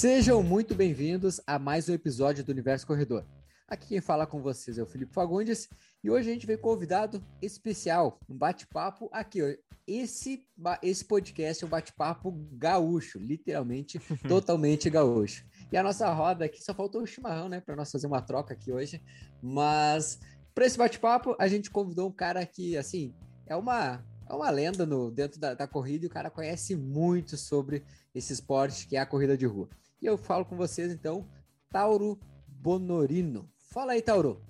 Sejam muito bem-vindos a mais um episódio do Universo Corredor. Aqui quem fala com vocês é o Felipe Fagundes e hoje a gente veio convidado especial, um bate-papo aqui. Ó. Esse, esse podcast é um bate-papo gaúcho, literalmente, totalmente gaúcho. E a nossa roda aqui só faltou o chimarrão, né, para nós fazer uma troca aqui hoje. Mas para esse bate-papo a gente convidou um cara que, assim, é uma é uma lenda no, dentro da, da, corrida e o cara conhece muito sobre esse esporte que é a corrida de rua. E eu falo com vocês então, Tauro Bonorino. Fala aí, Tauro.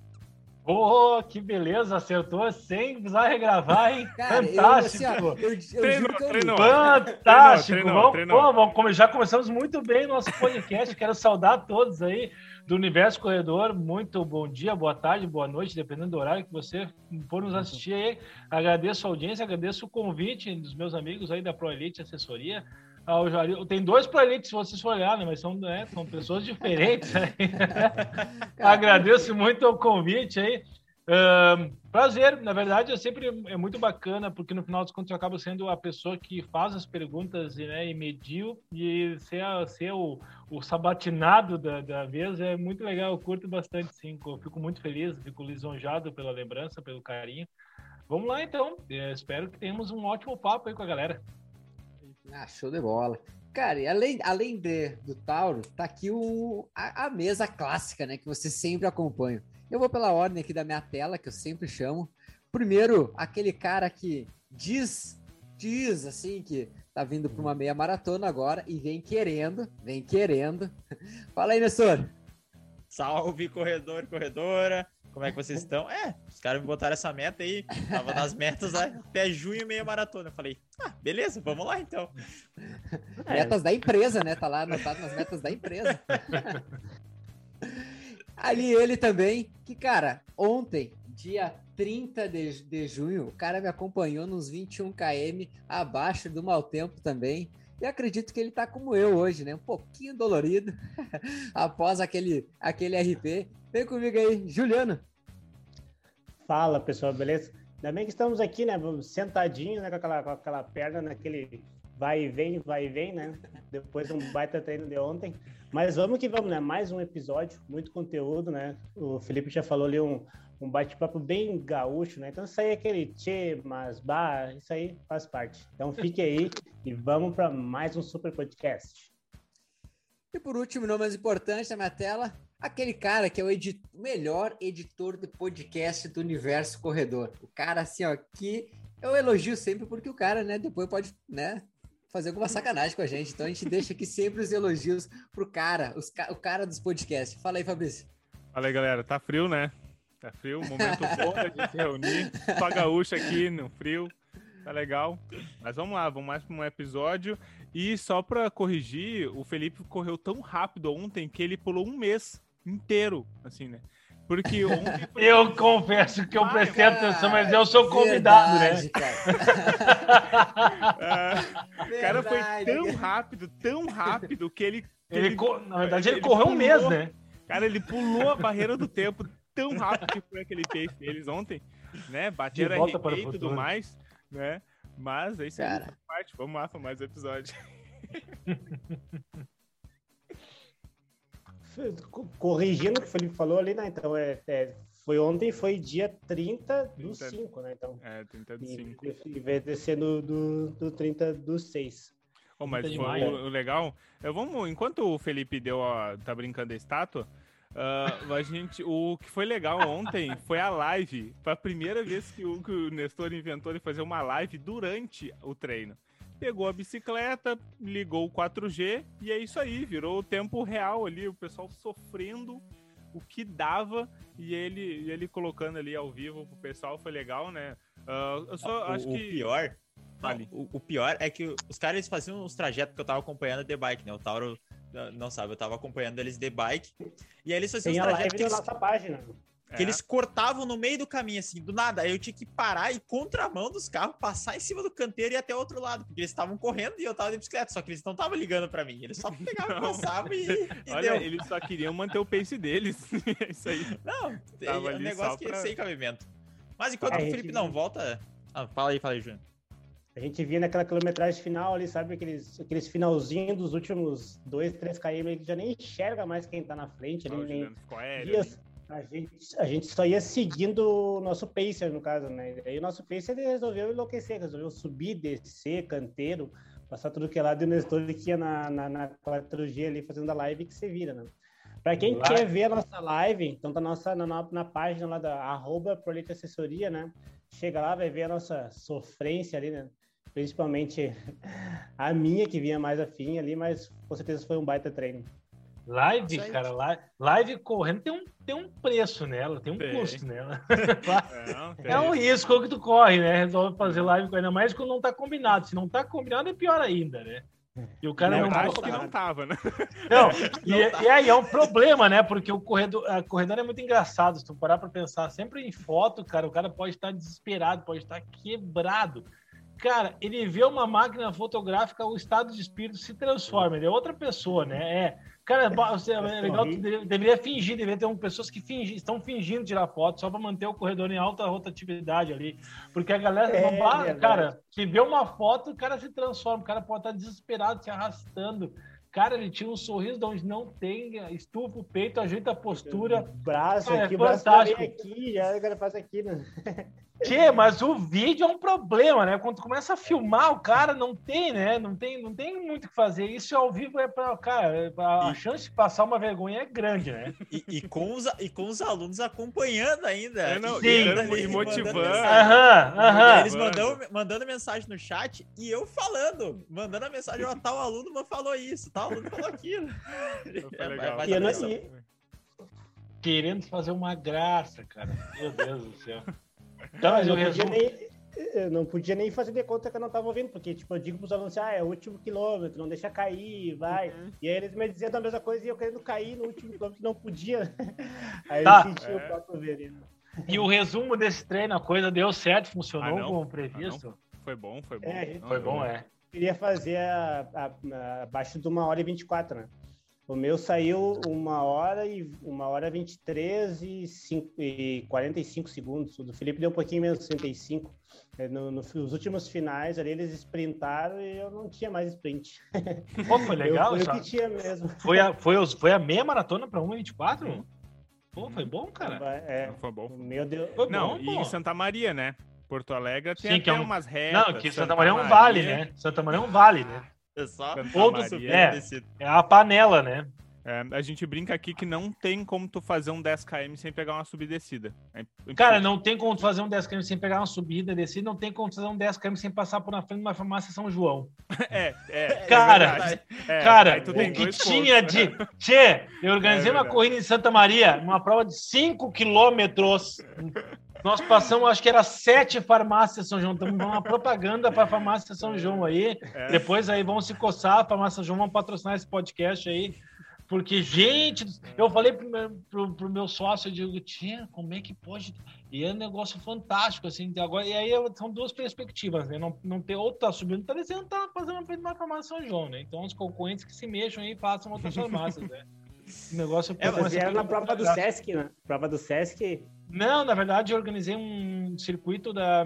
Oh, que beleza, acertou sem precisar regravar, hein? Cara, Fantástico! Eu, assim, ó, eu, eu treinou, treinou. Fantástico! Treinou, vamos, treinou. Pô, vamos, já começamos muito bem o nosso podcast. Quero saudar todos aí do Universo Corredor. Muito bom dia, boa tarde, boa noite, dependendo do horário que você for nos assistir aí. Agradeço a audiência, agradeço o convite dos meus amigos aí da Pro Elite Assessoria. Tem dois Elite, se vocês for olhar, né? mas são, né, são pessoas diferentes. Agradeço muito o convite aí. Prazer, na verdade, é sempre é muito bacana, porque no final dos contos eu acabo sendo a pessoa que faz as perguntas né, e mediu, e ser, ser o, o sabatinado da, da vez é muito legal, eu curto bastante, sim, eu fico muito feliz, fico lisonjado pela lembrança, pelo carinho. Vamos lá, então, eu espero que tenhamos um ótimo papo aí com a galera. Ah, show de bola. Cara, e além, além de, do Tauro, tá aqui o, a, a mesa clássica, né, que você sempre acompanha. Eu vou pela ordem aqui da minha tela, que eu sempre chamo. Primeiro, aquele cara que diz, diz assim, que tá vindo para uma meia maratona agora e vem querendo, vem querendo. Fala aí, Nessor. Salve, corredor, corredora. Como é que vocês estão? É, os caras me botaram essa meta aí. Tava nas metas lá, até junho, meia maratona. Eu falei, ah, beleza, vamos lá então. Metas da empresa, né? Tá lá anotado nas metas da empresa. Ali ele também, que, cara, ontem, dia 30 de, de junho, o cara me acompanhou nos 21 km, abaixo do mau tempo também. E acredito que ele tá como eu hoje, né? Um pouquinho dolorido após aquele, aquele RP. Vem comigo aí, Juliano. Fala, pessoal, beleza? Ainda bem que estamos aqui, né? Sentadinho, né? Com aquela, com aquela perna naquele vai e vem, vai e vem, né? Depois de um baita treino de ontem. Mas vamos que vamos, né? Mais um episódio, muito conteúdo, né? O Felipe já falou ali um, um bate-papo bem gaúcho, né? Então isso aí é aquele tchê, mas bah, isso aí faz parte. Então fique aí e vamos para mais um super podcast. E por último, não mais importante na minha tela, aquele cara que é o edit melhor editor de podcast do universo corredor. O cara assim, ó, que eu elogio sempre porque o cara, né, depois pode, né, fazer alguma sacanagem com a gente. Então a gente deixa aqui sempre os elogios pro cara, os, o cara dos podcasts. Fala aí, Fabrício. Fala aí, galera. Tá frio, né? Tá frio, momento bom da gente se reunir. Só gaúcha aqui no frio. Tá legal. Mas vamos lá, vamos mais para um episódio. E só para corrigir, o Felipe correu tão rápido ontem que ele pulou um mês inteiro, assim, né? Porque ontem. Foi... Eu confesso que eu prestei atenção, mas eu sou convidado, né? Verdade, né? Cara. o cara foi tão rápido, tão rápido que ele. ele, ele na verdade, ele, ele correu pulou, um mês, né? Cara, ele pulou a barreira do tempo tão rápido que foi aquele pace deles ontem, né? Bateram RP e tudo mais, né? Mas é isso aí, parte. Vamos lá para mais um episódio. corrigindo o que o Felipe falou ali, né? Então, é, é foi ontem, foi dia 30 do 30, 5, né? Então, é, 30 do 5. Em vez de ser do, do, do 30 do 6. Oh, mas o, o, legal, eu vamos, enquanto o Felipe deu a, tá brincando a estátua, uh, a gente, o que foi legal ontem foi a live. Foi a primeira vez que o, que o Nestor inventou de fazer uma live durante o treino pegou a bicicleta, ligou o 4G e é isso aí, virou o tempo real ali, o pessoal sofrendo o que dava e ele, ele colocando ali ao vivo pro pessoal, foi legal, né? Uh, eu só o, acho o que. Pior, não, o, o, pior é que os caras faziam os trajetos que eu tava acompanhando de bike, né? O Tauro não sabe, eu tava acompanhando eles de bike. E aí eles faziam Tem os trajetos. Live na nossa página. Que é. eles cortavam no meio do caminho, assim, do nada. Aí eu tinha que parar e contramão dos carros, passar em cima do canteiro e ir até o outro lado. Porque eles estavam correndo e eu tava de bicicleta. Só que eles não estavam ligando pra mim. Eles só pegavam, passavam e, e Olha, deu. eles só queriam manter o pace deles. é isso aí. Não, é um negócio que pra... sem cabimento. Mas enquanto é, o Felipe gente... não volta... Ah, fala aí, fala aí, Júnior. A gente via naquela quilometragem final ali, sabe? Aqueles, aqueles finalzinhos dos últimos 2, 3 km, ele já nem enxerga mais quem tá na frente. Ele nem... A, gente, a gente só ia seguindo o nosso pacer, no caso, né? E aí o nosso pacer ele resolveu enlouquecer, resolveu subir, descer, canteiro, passar tudo que é lado e o Nestor que ia na, na, na 4G ali fazendo a live que você vira, né? Para quem live. quer ver a nossa live, então tá nossa, na, na página lá da arroba Prolete Assessoria, né? Chega lá, vai ver a nossa sofrência ali, né? Principalmente a minha, que vinha mais afim ali, mas com certeza foi um baita treino. Live, cara, live, live correndo tem um, tem um preço nela, tem um tem. custo nela. É, é, um risco que tu corre, né? Resolve fazer live, ainda mais quando não tá combinado. Se não tá combinado, é pior ainda, né? E o cara não, não acho que não tava, né? Não, e, e, aí é um problema, né? Porque o corredor, a corredor é muito engraçado. Se tu parar pra pensar, sempre em foto, cara, o cara pode estar desesperado, pode estar quebrado. Cara, ele vê uma máquina fotográfica, o estado de espírito se transforma, ele é outra pessoa, né? É, cara, é legal, deveria fingir, deveria ter um, pessoas que fingir, estão fingindo tirar foto só para manter o corredor em alta rotatividade ali, porque a galera, é, cara, que vê uma foto, o cara se transforma, o cara pode estar desesperado, se arrastando. Cara, ele tinha um sorriso de onde não tem, estufa o peito, ajeita a postura. Braço cara, aqui, é fantástico. braço aqui, já o cara faz aqui, né? Que, mas o vídeo é um problema, né? Quando tu começa a filmar, o cara não tem, né? Não tem, não tem muito o que fazer. Isso ao vivo é para, cara, a, e... chance de passar uma vergonha é grande, né? E, e, com, os, e com os alunos acompanhando ainda. É, não, Sim, e, e motivando. Aham, aham. Eles mandando, mandando mensagem no chat e eu falando, mandando a mensagem, ó, tal aluno falou isso, tal aluno falou aquilo. É. Vai, vai Querendo fazer uma graça, cara. Meu Deus do céu. Então, mas eu não podia, nem, eu não podia nem fazer de conta que eu não estava ouvindo, porque tipo, eu digo para os alunos assim, ah, é o último quilômetro, não deixa cair, vai. Uhum. E aí eles me diziam a mesma coisa e eu querendo cair no último quilômetro não podia. aí tá. eu senti é. o próprio veneno. E o resumo desse treino, a coisa deu certo, funcionou ah, como previsto? Ah, foi bom, foi bom. É, foi bom, é. Queria fazer a, a, a, abaixo de uma hora e 24, né? O meu saiu uma hora e uma hora 23 e, cinco, e 45 segundos. O do Felipe deu um pouquinho menos, 65. É, no, no, nos últimos finais ali eles sprintaram e eu não tinha mais sprint. Pô, foi legal, eu, foi o que tinha mesmo. Foi a, foi, foi a meia maratona para 1,24? Pô, foi bom, cara. É, foi bom. Meu Deus. Foi não, bom, e pô. em Santa Maria, né? Porto Alegre tem Sim, até é um... umas retas. Não, que Santa, Santa Maria é um vale, né? Santa Maria é um vale, né? É só todo é, é a panela, né? É, a gente brinca aqui que não tem como tu fazer um 10km sem pegar uma subida e descida. É Cara, não tem como tu fazer um 10km sem pegar uma subida e descida, não tem como tu fazer um 10km sem passar por na frente de uma farmácia São João. É, é. Cara, é, cara, o que tinha pontos, de. Tchê, eu organizei é uma corrida em Santa Maria, uma prova de 5 quilômetros. Nós passamos, acho que era sete farmácias São João. Estamos uma propaganda para a farmácia São João aí. É. Depois aí vão se coçar, a farmácia São João vão patrocinar esse podcast aí. Porque, gente, eu falei pro meu, pro, pro meu sócio, eu digo, tinha, como é que pode? E é um negócio fantástico, assim, agora, e aí são duas perspectivas, né? Não, não ter outro tá subindo, tá descendo, tá fazendo uma farmácia São João, né? Então os concorrentes que se mexam aí façam outras farmácias, né? O negócio é, mas era na prova do Sesc, né? Prova do Sesc. Não, na verdade, eu organizei um circuito da,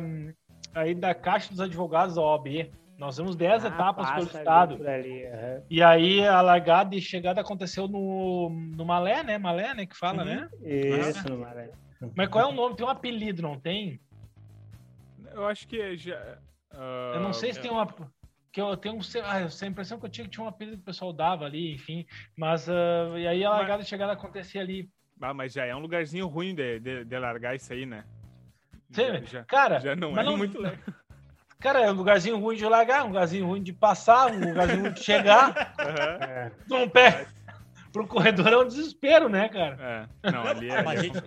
aí da Caixa dos Advogados da OAB. Nós temos 10 ah, etapas pelo estado. Ali, uhum. E aí a largada e chegada aconteceu no, no Malé, né? Malé, né? Que fala, uhum. né? Isso, no Malé. Mas qual é o nome? Tem um apelido, não tem? Eu acho que já. Uh... Eu não sei se tem uma. Que eu tenho ah, a impressão que eu tinha que tinha um apelido que o pessoal dava ali, enfim. Mas. Uh, e aí a largada mas... e chegada acontecia ali. Ah, mas já é um lugarzinho ruim de, de, de largar isso aí, né? Já, já, cara, já não é não, muito legal. Cara, é um lugarzinho ruim de largar, um lugarzinho ruim de passar, um lugarzinho ruim de chegar. Uhum. É. Um pé pro corredor é um desespero, né, cara? É. Não, ali é. Mas a, gente,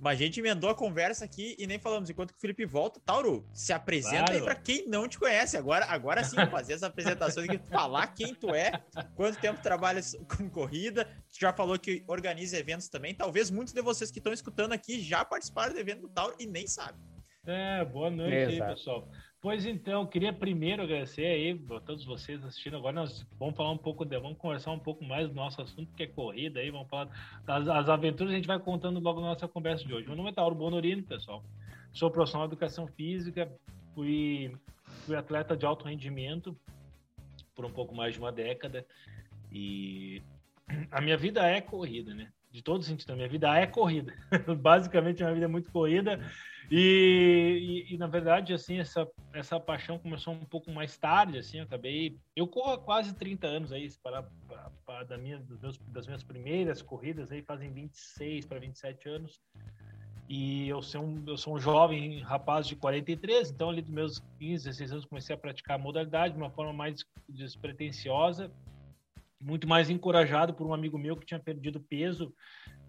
mas a gente emendou a conversa aqui e nem falamos. Enquanto que o Felipe volta, Tauro, se apresenta claro. aí pra quem não te conhece. Agora, agora sim, fazer essa apresentação aqui, falar quem tu é, quanto tempo trabalhas com corrida. Tu já falou que organiza eventos também. Talvez muitos de vocês que estão escutando aqui já participaram do evento do Tauro e nem sabem. É, boa noite aí, pessoal. Pois então, queria primeiro agradecer aí a todos vocês assistindo. Agora nós vamos falar um pouco, vamos conversar um pouco mais do nosso assunto, que é corrida aí, vamos falar das as aventuras, a gente vai contando logo na nossa conversa de hoje. Meu nome é Tauro Bonorino, pessoal. Sou profissional de educação física, fui fui atleta de alto rendimento por um pouco mais de uma década e a minha vida é corrida, né? De todos os sentidos, a minha vida é corrida. Basicamente, a minha vida é muito corrida. E, e, e, na verdade, assim, essa, essa paixão começou um pouco mais tarde, assim, eu acabei... Eu corro há quase 30 anos aí, se parar da minha, dos meus, das minhas primeiras corridas aí, fazem 26 para 27 anos. E eu sou, um, eu sou um jovem rapaz de 43, então ali dos meus 15, 16 anos comecei a praticar a modalidade de uma forma mais despretensiosa, muito mais encorajado por um amigo meu que tinha perdido peso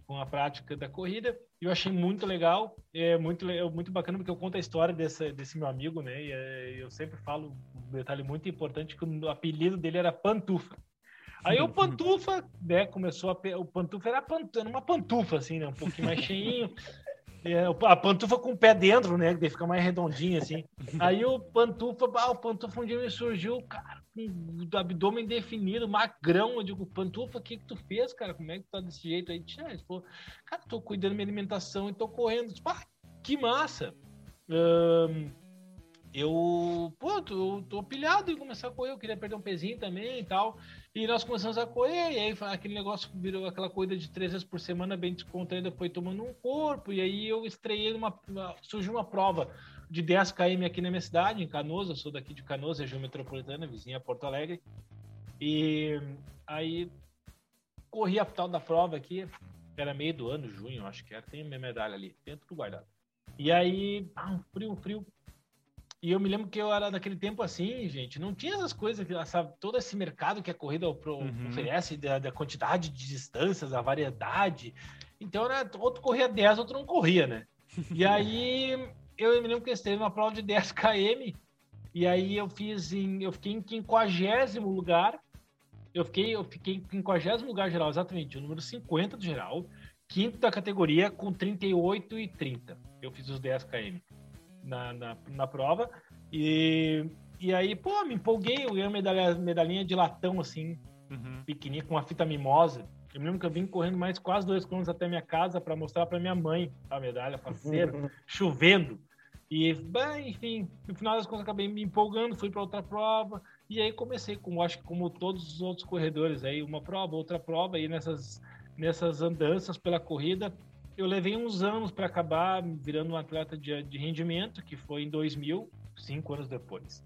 com a prática da corrida. Eu achei muito legal, é muito muito bacana porque eu conto a história desse, desse meu amigo, né? E é, eu sempre falo um detalhe muito importante que o apelido dele era Pantufa. Aí o Pantufa, né, começou a o Pantufa era, era uma pantufa assim, né, um pouquinho mais cheinho. É, a pantufa com o pé dentro, né? Que fica mais redondinho assim. Aí o pantufa, ah, o pantufa um dia me surgiu, cara, com o abdômen definido, magrão. Eu digo, pantufa, o que que tu fez, cara? Como é que tu tá desse jeito aí? Ele falou, cara, tô cuidando da minha alimentação e tô correndo. Tipo, ah, que massa! Um, eu, pô, tô, tô pilhado em começar a correr, eu queria perder um pezinho também e tal. E nós começamos a correr, e aí aquele negócio virou aquela corrida de três vezes por semana, bem descontraída, foi tomando um corpo, e aí eu estreiei uma. surgiu uma prova de 10 km aqui na minha cidade, em Canoas, eu sou daqui de Canoas, região metropolitana, vizinha Porto Alegre. E aí corri a tal da prova aqui, era meio do ano, junho, acho que era, tem minha medalha ali, tem tudo guardado. E aí, ah, um frio, um frio, e eu me lembro que eu era daquele tempo assim, gente, não tinha essas coisas, sabe, todo esse mercado que a corrida uhum. oferece, da, da, quantidade de distâncias, a variedade. Então, era, outro corria 10, outro não corria, né? E aí, eu me lembro que eu teve uma prova de 10 km, e aí eu fiz em, eu fiquei em 50 lugar, eu fiquei, eu fiquei em 50 lugar geral, exatamente, o número 50 do geral, quinto da categoria com 38 e 30. Eu fiz os 10 km na, na, na prova. E, e aí, pô, me empolguei, eu ganhei uma medalha, medalhinha de latão, assim, uhum. pequenininha, com uma fita mimosa. Eu me lembro que eu vim correndo mais quase dois quilômetros até minha casa para mostrar para minha mãe a medalha, parceira, uhum. chovendo. E, bem, enfim, no final das contas acabei me empolgando, fui para outra prova. E aí comecei, como acho que como todos os outros corredores, aí uma prova, outra prova, e nessas, nessas andanças pela corrida, eu levei uns anos para acabar virando um atleta de, de, rendimento, que foi em 2000, cinco anos depois.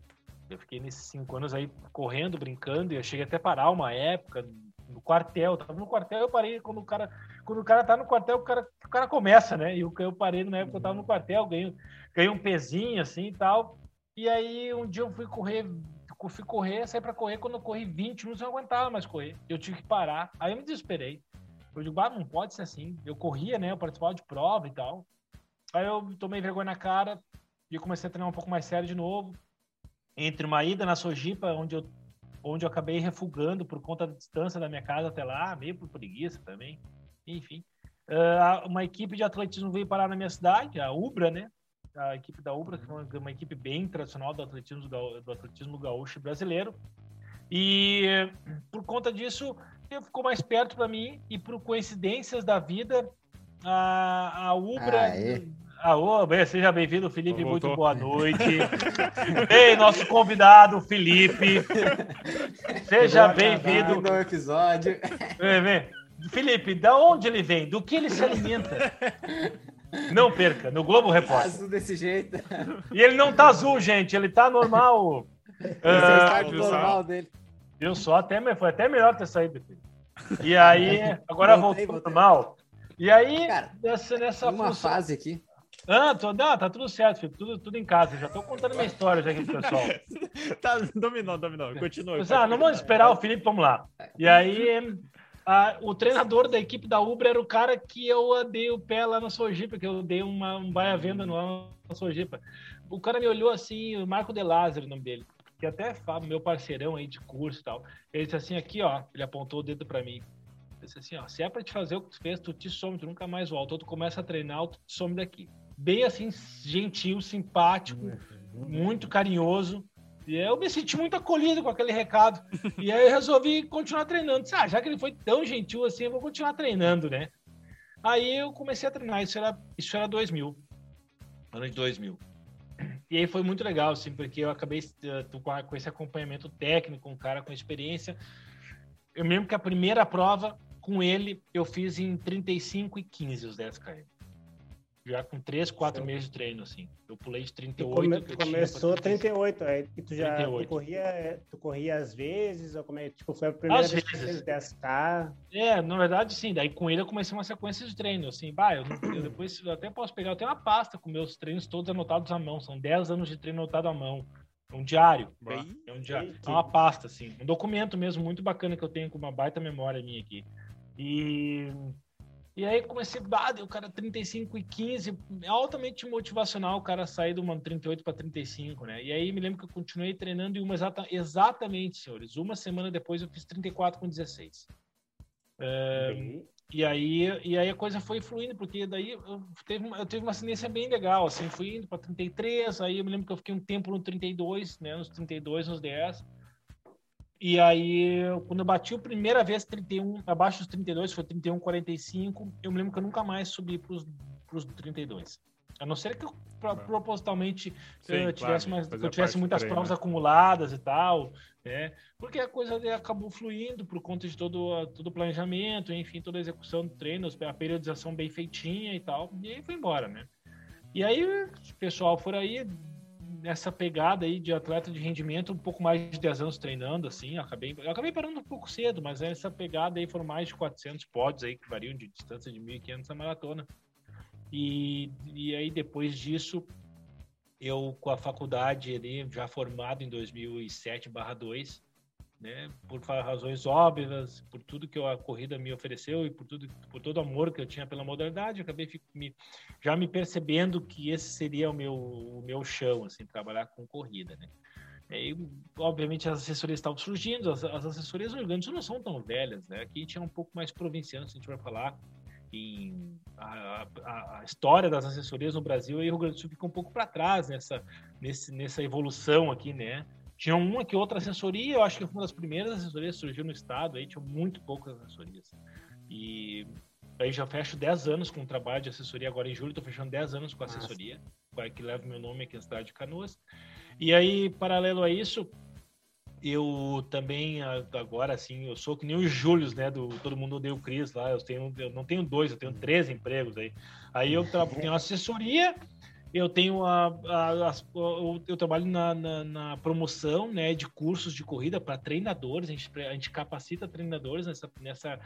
Eu fiquei nesses cinco anos aí correndo, brincando, e eu cheguei até parar uma época no quartel. Eu tava no quartel, eu parei quando o cara, quando o cara tá no quartel, o cara, o cara começa, né? E eu, eu parei na época, eu tava no quartel, ganhei, ganhei um pezinho assim e tal. E aí um dia eu fui correr, fui correr, saí para correr, quando eu corri 20 minutos eu não aguentava mais correr. Eu tive que parar. Aí eu me desesperei. Eu digo, ah, não pode ser assim. Eu corria, né? Eu participava de prova e tal. Aí eu tomei vergonha na cara e comecei a treinar um pouco mais sério de novo. Entre uma ida na Sojipa, onde eu, onde eu acabei refugando por conta da distância da minha casa até lá, meio por preguiça também. Enfim. Uh, uma equipe de atletismo veio parar na minha cidade, a Ubra, né? A equipe da Ubra, que é uma, uma equipe bem tradicional do atletismo, do atletismo gaúcho brasileiro. E por conta disso, ficou mais perto para mim e por coincidências da vida, a, a Ubra. Ah, ô, bem, seja bem-vindo, Felipe. Muito boa noite. Ei, nosso convidado, Felipe. Seja bem-vindo. no episódio. Vem, vem. Felipe, da onde ele vem? Do que ele se alimenta? Não perca, no Globo Repórter. Azul desse jeito. E ele não tá azul, gente, ele tá normal. Esse é o uh, normal dele. Eu só até foi até melhor ter saído. E aí, agora voltei, voltou mal. E aí, Cara, nessa, nessa uma função... fase aqui. Ah, tô, não, tá tudo certo, filho. Tudo, tudo em casa. Já tô contando minha história já aqui pro pessoal. tá, dominou, dominou. Continua. Mas, ah, não vamos esperar o Felipe, vamos lá. E aí, a, o treinador da equipe da Uber era o cara que eu dei o pé lá na Sojipa, que eu dei uma, um baia-venda no, na Sojipa. O cara me olhou assim, o Marco De Lázaro, o nome dele que até fala, meu parceirão aí de curso e tal. Ele disse assim, aqui, ó, ele apontou o dedo para mim. Ele disse assim, ó, se é para te fazer o que tu fez, tu te some, tu nunca mais volta. Ou tu começa a treinar, tu te some daqui. Bem assim, gentil, simpático, muito carinhoso. E eu me senti muito acolhido com aquele recado. E aí eu resolvi continuar treinando. Disse, ah, já que ele foi tão gentil assim, eu vou continuar treinando, né? Aí eu comecei a treinar. Isso era, isso era 2000. Ano de 2000. E aí foi muito legal, assim, porque eu acabei uh, com esse acompanhamento técnico, um cara com experiência. Eu mesmo que a primeira prova com ele eu fiz em 35 e 15 os 10 km já com 3, 4 meses de treino, assim. Eu pulei de 38. Come, tu começou 38, aí tu já 38. Tu corria, tu corria às vezes, ou como é, tipo, foi a primeira às vez vezes. que fez 10K? É, na verdade, sim. Daí com ele eu comecei uma sequência de treino, assim. Bah, eu, eu depois eu até posso pegar, eu tenho uma pasta com meus treinos todos anotados à mão. São 10 anos de treino anotado à mão. É um diário. Bem, é um diário. É uma pasta, assim. Um documento mesmo muito bacana que eu tenho com uma baita memória minha aqui. E e aí comecei, ah, o cara 35 e 15, altamente motivacional o cara sair de uma 38 para 35, né? E aí me lembro que eu continuei treinando e uma exata, exatamente, senhores, uma semana depois eu fiz 34 com 16. É, e aí, e aí a coisa foi fluindo, porque daí eu teve, eu teve uma ascendência bem legal, assim, fui indo para 33, aí eu me lembro que eu fiquei um tempo no 32, né, nos 32, nos 10, e aí, quando eu bati a primeira vez 31, abaixo dos 32, foi 31, 45, eu me lembro que eu nunca mais subi para os 32. A não ser que eu propositalmente Sim, eu tivesse, claro, mais, eu tivesse muitas treino. provas acumuladas e tal, né? Porque a coisa acabou fluindo por conta de todo, todo o planejamento, enfim, toda a execução do treino, a periodização bem feitinha e tal. E aí foi embora, né? E aí o pessoal for aí, nessa pegada aí de atleta de rendimento, um pouco mais de 10 anos treinando, assim, acabei, acabei parando um pouco cedo, mas essa pegada aí foram mais de 400 pódios aí, que variam de distância de 1.500 a maratona. E, e aí, depois disso, eu, com a faculdade ali, já formado em 2007 2, né? Por razões óbvias, por tudo que a corrida me ofereceu e por tudo, por todo o amor que eu tinha pela modalidade, acabei me, já me percebendo que esse seria o meu, o meu chão, assim, trabalhar com corrida, né? E, obviamente as assessorias estavam surgindo, as, as assessorias Sul não são tão velhas, né? Aqui tinha um pouco mais provinciano, se a gente vai falar em a, a, a, história das assessorias no Brasil e o Rio Grande do Sul fica um pouco para trás nessa, nesse, nessa evolução aqui, né? Tinha uma que outra assessoria, eu acho que foi uma das primeiras assessorias que surgiu no estado, aí tinha muito poucas assessorias. E aí já fecho 10 anos com o trabalho de assessoria, agora em julho estou fechando 10 anos com assessoria, Nossa. que leva meu nome aqui na cidade de Canoas. E aí, paralelo a isso, eu também agora assim, eu sou que nem o Júlio, né, do Todo Mundo Odeia o Cris lá, eu tenho eu não tenho dois, eu tenho três empregos aí. Aí eu tenho assessoria, eu tenho a, a, a eu trabalho na, na, na, promoção né, de cursos de corrida para treinadores, a gente, a gente capacita treinadores nessa, nessa,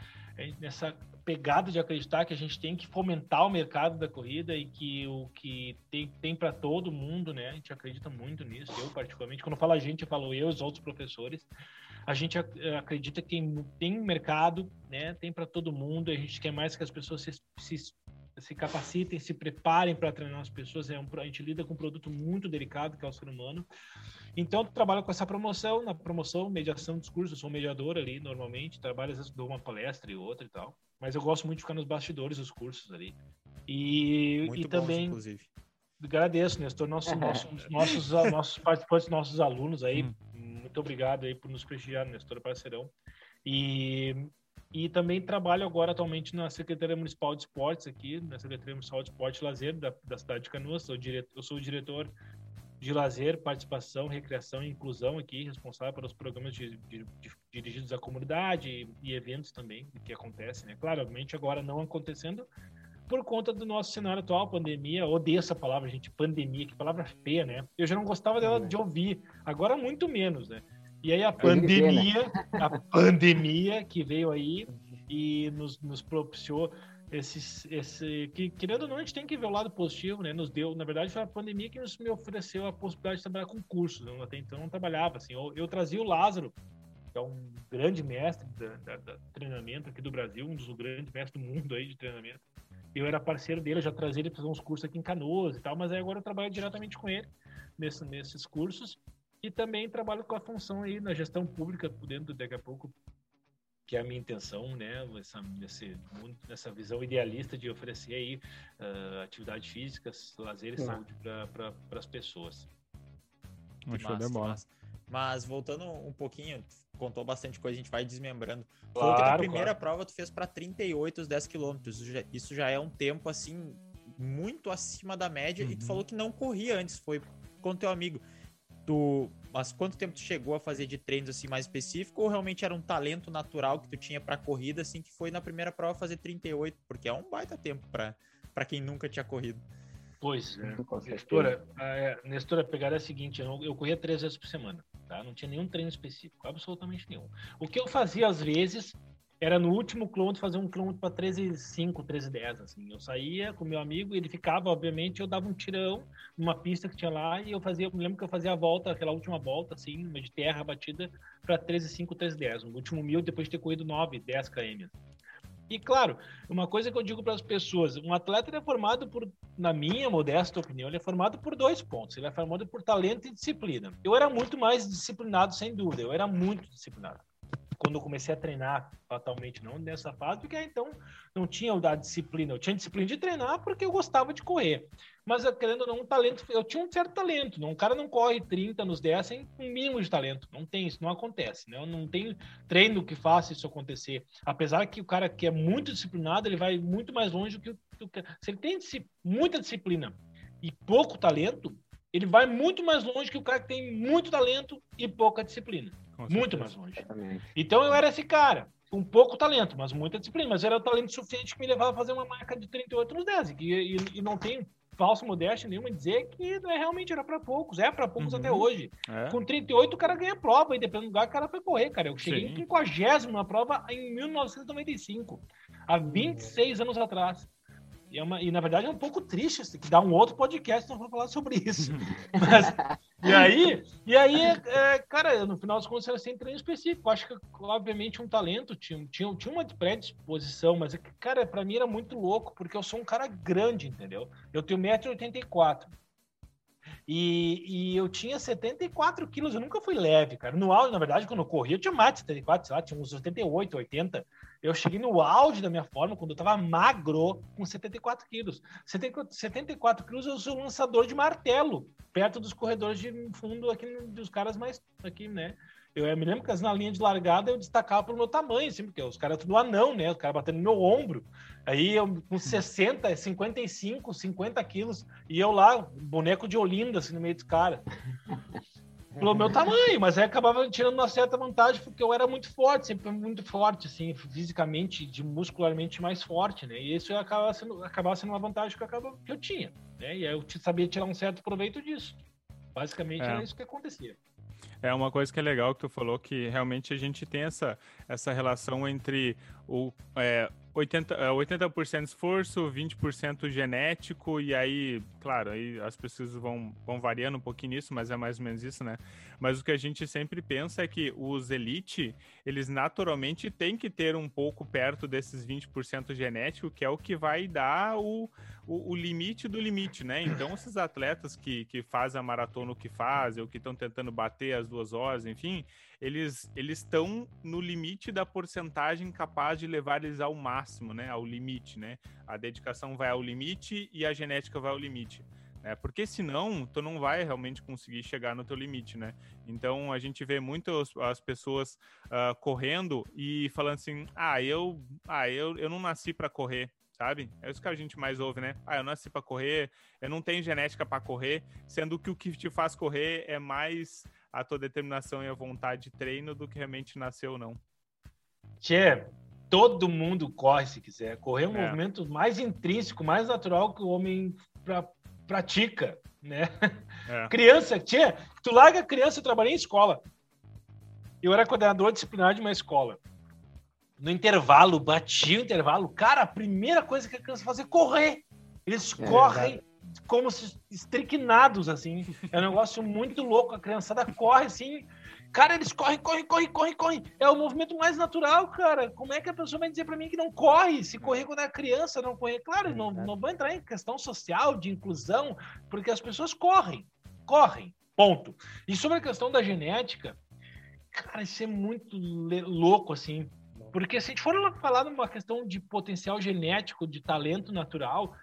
nessa pegada de acreditar que a gente tem que fomentar o mercado da corrida e que o que tem, tem para todo mundo, né? A gente acredita muito nisso, eu particularmente, quando eu falo a gente, eu falo eu e os outros professores, a gente acredita que tem mercado, né? Tem para todo mundo, a gente quer mais que as pessoas se, se se capacitem, se preparem para treinar as pessoas. É um, a gente lida com um produto muito delicado, que é o ser humano. Então, trabalho com essa promoção, na promoção, mediação discurso. Eu sou mediador ali, normalmente. Trabalho, às vezes, dou uma palestra e outra e tal. Mas eu gosto muito de ficar nos bastidores dos cursos ali. E, muito e bons, também... Inclusive. Agradeço, Nestor, nossos, nossos, nossos, nossos participantes, nossos alunos aí. Hum. Muito obrigado aí por nos prestigiar, Nestor, parceirão. E e também trabalho agora atualmente na Secretaria Municipal de Esportes aqui, na Secretaria Municipal de Esporte e Lazer da, da cidade de Canoas. Sou diretor, eu sou o diretor de lazer, participação, recreação e inclusão aqui, responsável pelos programas de, de, de, dirigidos à comunidade e, e, eventos também que acontecem, né? Claramente agora não acontecendo por conta do nosso cenário atual, pandemia. Odeio essa palavra, gente, pandemia, que palavra feia, né? Eu já não gostava dela de ouvir, agora muito menos, né? E aí a pandemia, a pandemia que veio aí e nos, nos propiciou esse, esse que querendo ou não a gente tem que ver o lado positivo, né? Nos deu, na verdade, foi a pandemia que nos me ofereceu a possibilidade de trabalhar com cursos. Né? Até então não trabalhava assim. Eu, eu, trazia o Lázaro, que é um grande mestre da, treinamento aqui do Brasil, um dos grandes mestres do mundo aí de treinamento. Eu era parceiro dele, eu já trazia ele para fazer uns cursos aqui em Canoas e tal, mas aí agora eu trabalho diretamente com ele nesse, nesses cursos e também trabalho com a função aí na gestão pública, podendo daqui a pouco, que é a minha intenção, né, essa, nesse, nessa visão idealista de oferecer aí uh, atividades físicas, lazer e saúde para as pessoas. Show de bola. Mas voltando um pouquinho, contou bastante coisa, a gente vai desmembrando. Claro, Falou que a primeira claro. prova tu fez para 38 os 10 quilômetros. Isso, isso já é um tempo assim muito acima da média. Uhum. E tu uhum. falou que não corria antes, foi com teu amigo. Tu, mas quanto tempo tu chegou a fazer de treinos assim mais específico ou realmente era um talento natural que tu tinha para corrida assim que foi na primeira prova fazer 38, porque é um baita tempo para para quem nunca tinha corrido. Pois é. Nestora, é, Nestora, a pegada é a seguinte, eu, eu corria três vezes por semana, tá? Não tinha nenhum treino específico, absolutamente nenhum. O que eu fazia às vezes era no último quilômetro fazer um quilômetro para 13,5, 13,10, assim. Eu saía com meu amigo, ele ficava, obviamente, eu dava um tirão numa pista que tinha lá e eu fazia, eu lembro que eu fazia a volta, aquela última volta, assim, de terra batida para 13,5, 13,10. No último mil, depois de ter corrido 9, 10 km. E claro, uma coisa que eu digo para as pessoas, um atleta é formado por, na minha modesta opinião, ele é formado por dois pontos. Ele é formado por talento e disciplina. Eu era muito mais disciplinado, sem dúvida. Eu era muito disciplinado quando eu comecei a treinar fatalmente, não nessa fase, porque então não tinha a disciplina. Eu tinha disciplina de treinar porque eu gostava de correr. Mas querendo ou não, um talento, eu tinha um certo talento. Não, um cara não corre 30 nos 10 sem um mínimo de talento. Não tem isso, não acontece. Né? Não tem treino que faça isso acontecer. Apesar que o cara que é muito disciplinado, ele vai muito mais longe do que, que se ele tem muita disciplina e pouco talento, ele vai muito mais longe que o cara que tem muito talento e pouca disciplina. Muito mais longe. Exatamente. Então eu era esse cara, com pouco talento, mas muita disciplina. Mas era o talento suficiente que me levava a fazer uma marca de 38 nos 10. E, e, e não tem falso modéstia nenhuma dizer que é, realmente era para poucos. É para poucos uhum. até hoje. É. Com 38 o cara ganha prova, e dependendo do lugar o cara foi correr, cara. Eu cheguei Sim. em 50 na prova em 1995, há 26 uhum. anos atrás. E, é uma, e, na verdade é um pouco triste, que dá um outro podcast não vou falar sobre isso. Mas, e aí, e aí é, cara, no final das contas era sem treino específico. Acho que, obviamente, um talento, tinha, tinha, tinha uma predisposição, mas, cara, para mim era muito louco, porque eu sou um cara grande, entendeu? Eu tenho 1,84m. E, e eu tinha 74 quilos, eu nunca fui leve, cara. No auge, na verdade, quando eu corri, eu tinha mais de 74, sei lá, tinha uns 88, 80. Eu cheguei no auge da minha forma quando eu tava magro, com 74 quilos. 74 quilos eu sou lançador de martelo, perto dos corredores de fundo aqui dos caras mais aqui, né? Eu me lembro que na linha de largada eu destacava pelo meu tamanho, assim, porque os caras tudo anão, né? Os caras batendo no meu ombro. Aí eu com 60, 55, 50 quilos, e eu lá, boneco de Olinda, assim, no meio dos caras. Pelo meu tamanho, mas aí acabava tirando uma certa vantagem, porque eu era muito forte, sempre muito forte, assim, fisicamente, de muscularmente mais forte, né? E isso acabava sendo, acabava sendo uma vantagem que eu, acabava, que eu tinha, né? E aí eu sabia tirar um certo proveito disso. Basicamente é. era isso que acontecia. É uma coisa que é legal que tu falou que realmente a gente tem essa, essa relação entre o é, 80%, 80 é, esforço, 20% genético, e aí, claro, aí as pessoas vão, vão variando um pouquinho nisso, mas é mais ou menos isso, né? Mas o que a gente sempre pensa é que os elite, eles naturalmente têm que ter um pouco perto desses 20% genético, que é o que vai dar o, o, o, limite do limite, né? Então, esses atletas que, que fazem a maratona o que fazem, ou que estão tentando bater as duas horas, enfim, eles eles estão no limite da porcentagem capaz de levar eles ao máximo, né? Ao limite, né? A dedicação vai ao limite e a genética vai ao limite. Né? Porque senão tu não vai realmente conseguir chegar no teu limite, né? Então a gente vê muito as pessoas uh, correndo e falando assim, ah, eu, ah, eu, eu não nasci para correr, sabe? É isso que a gente mais ouve, né? Ah, eu nasci para correr, eu não tenho genética para correr, sendo que o que te faz correr é mais a tua determinação e a vontade de treino do que realmente nasceu ou não. Tchê, todo mundo corre se quiser. Correr é um é. movimento mais intrínseco, mais natural que o homem pra, pratica, né? É. Criança, tchê, tu larga a criança, eu trabalhei em escola. Eu era coordenador disciplinar de uma escola. No intervalo, batia o intervalo. Cara, a primeira coisa que a criança faz é correr. Eles é correm verdade como se estriquinados, assim. É um negócio muito louco. A criançada corre assim. Cara, eles correm, correm, correm, correm, correm. É o movimento mais natural, cara. Como é que a pessoa vai dizer para mim que não corre? Se correr quando é criança, não correr. Claro, não, não vou entrar em questão social, de inclusão, porque as pessoas correm. Correm. Ponto. E sobre a questão da genética, cara, isso é muito louco, assim. Porque se a gente for falar numa questão de potencial genético, de talento natural,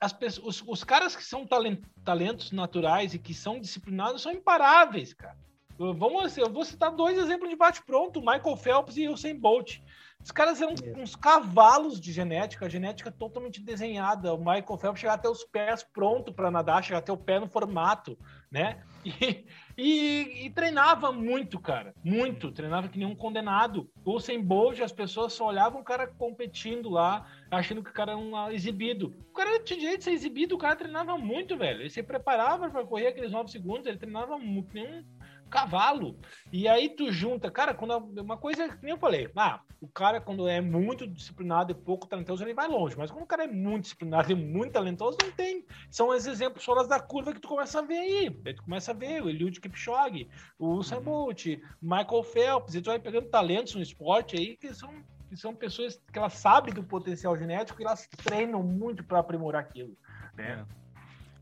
as pessoas, os, os caras que são talent, talentos naturais e que são disciplinados são imparáveis, cara. Vamos, eu vou citar dois exemplos de bate-pronto: Michael Phelps e Usain Bolt. Os caras eram uns cavalos de genética, genética totalmente desenhada. O Michael Phelps chegava até os pés pronto para nadar, chegava até o pé no formato, né? E, e, e, treinava muito, cara. Muito. Treinava que nem um condenado. O sem Bolt, as pessoas só olhavam o cara competindo lá, achando que o cara era um exibido. O cara tinha direito de ser exibido, o cara treinava muito, velho. Ele se preparava para correr aqueles 9 segundos, ele treinava muito, nem um cavalo. E aí tu junta, cara, quando uma coisa que nem eu falei, ah, o cara quando é muito disciplinado e pouco talentoso, ele vai longe, mas quando o cara é muito disciplinado e muito talentoso, não tem. São esses exemplos fora da curva que tu começa a ver aí. Aí tu começa a ver o Eliud Kipchoge, o Usain uhum. Bolt, Michael Phelps, e tu vai pegando talentos no esporte aí que são que são pessoas que elas sabem do potencial genético e elas treinam muito para aprimorar aquilo, né? É.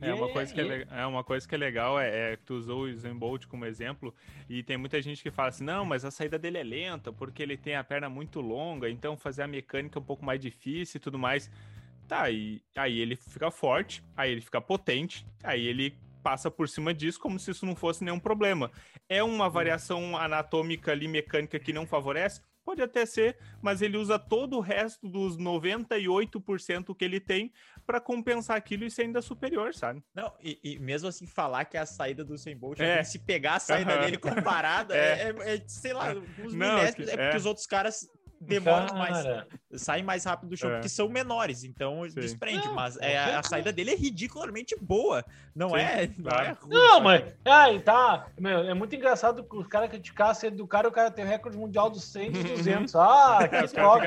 É, uma coisa que é, é, uma coisa que é legal é, é que tu usou o Usain Bolt como exemplo e tem muita gente que fala assim, não, mas a saída dele é lenta porque ele tem a perna muito longa, então fazer a mecânica é um pouco mais difícil e tudo mais. Tá, e aí ele fica forte, aí ele fica potente, aí ele passa por cima disso como se isso não fosse nenhum problema. É uma variação anatômica ali, mecânica que não favorece? Pode até ser, mas ele usa todo o resto dos 98% que ele tem para compensar aquilo e ser ainda superior, sabe? Não, e, e, mesmo assim, falar que a saída do Usain Bolt, é. se pegar a saída uhum. dele comparada, é. É, é, sei lá, uns Não, milésimos, é porque é. os outros caras demoram mais, saem mais rápido do show, é. porque são menores, então Sim. desprende. Não, mas é, a saída dele é ridicularmente boa. Não Sim, é, não é ruim. Não, mas ai, tá. Meu, é muito engraçado os caras criticar ser do cara, o cara tem o recorde mundial dos 100 e 200. Ah, que top.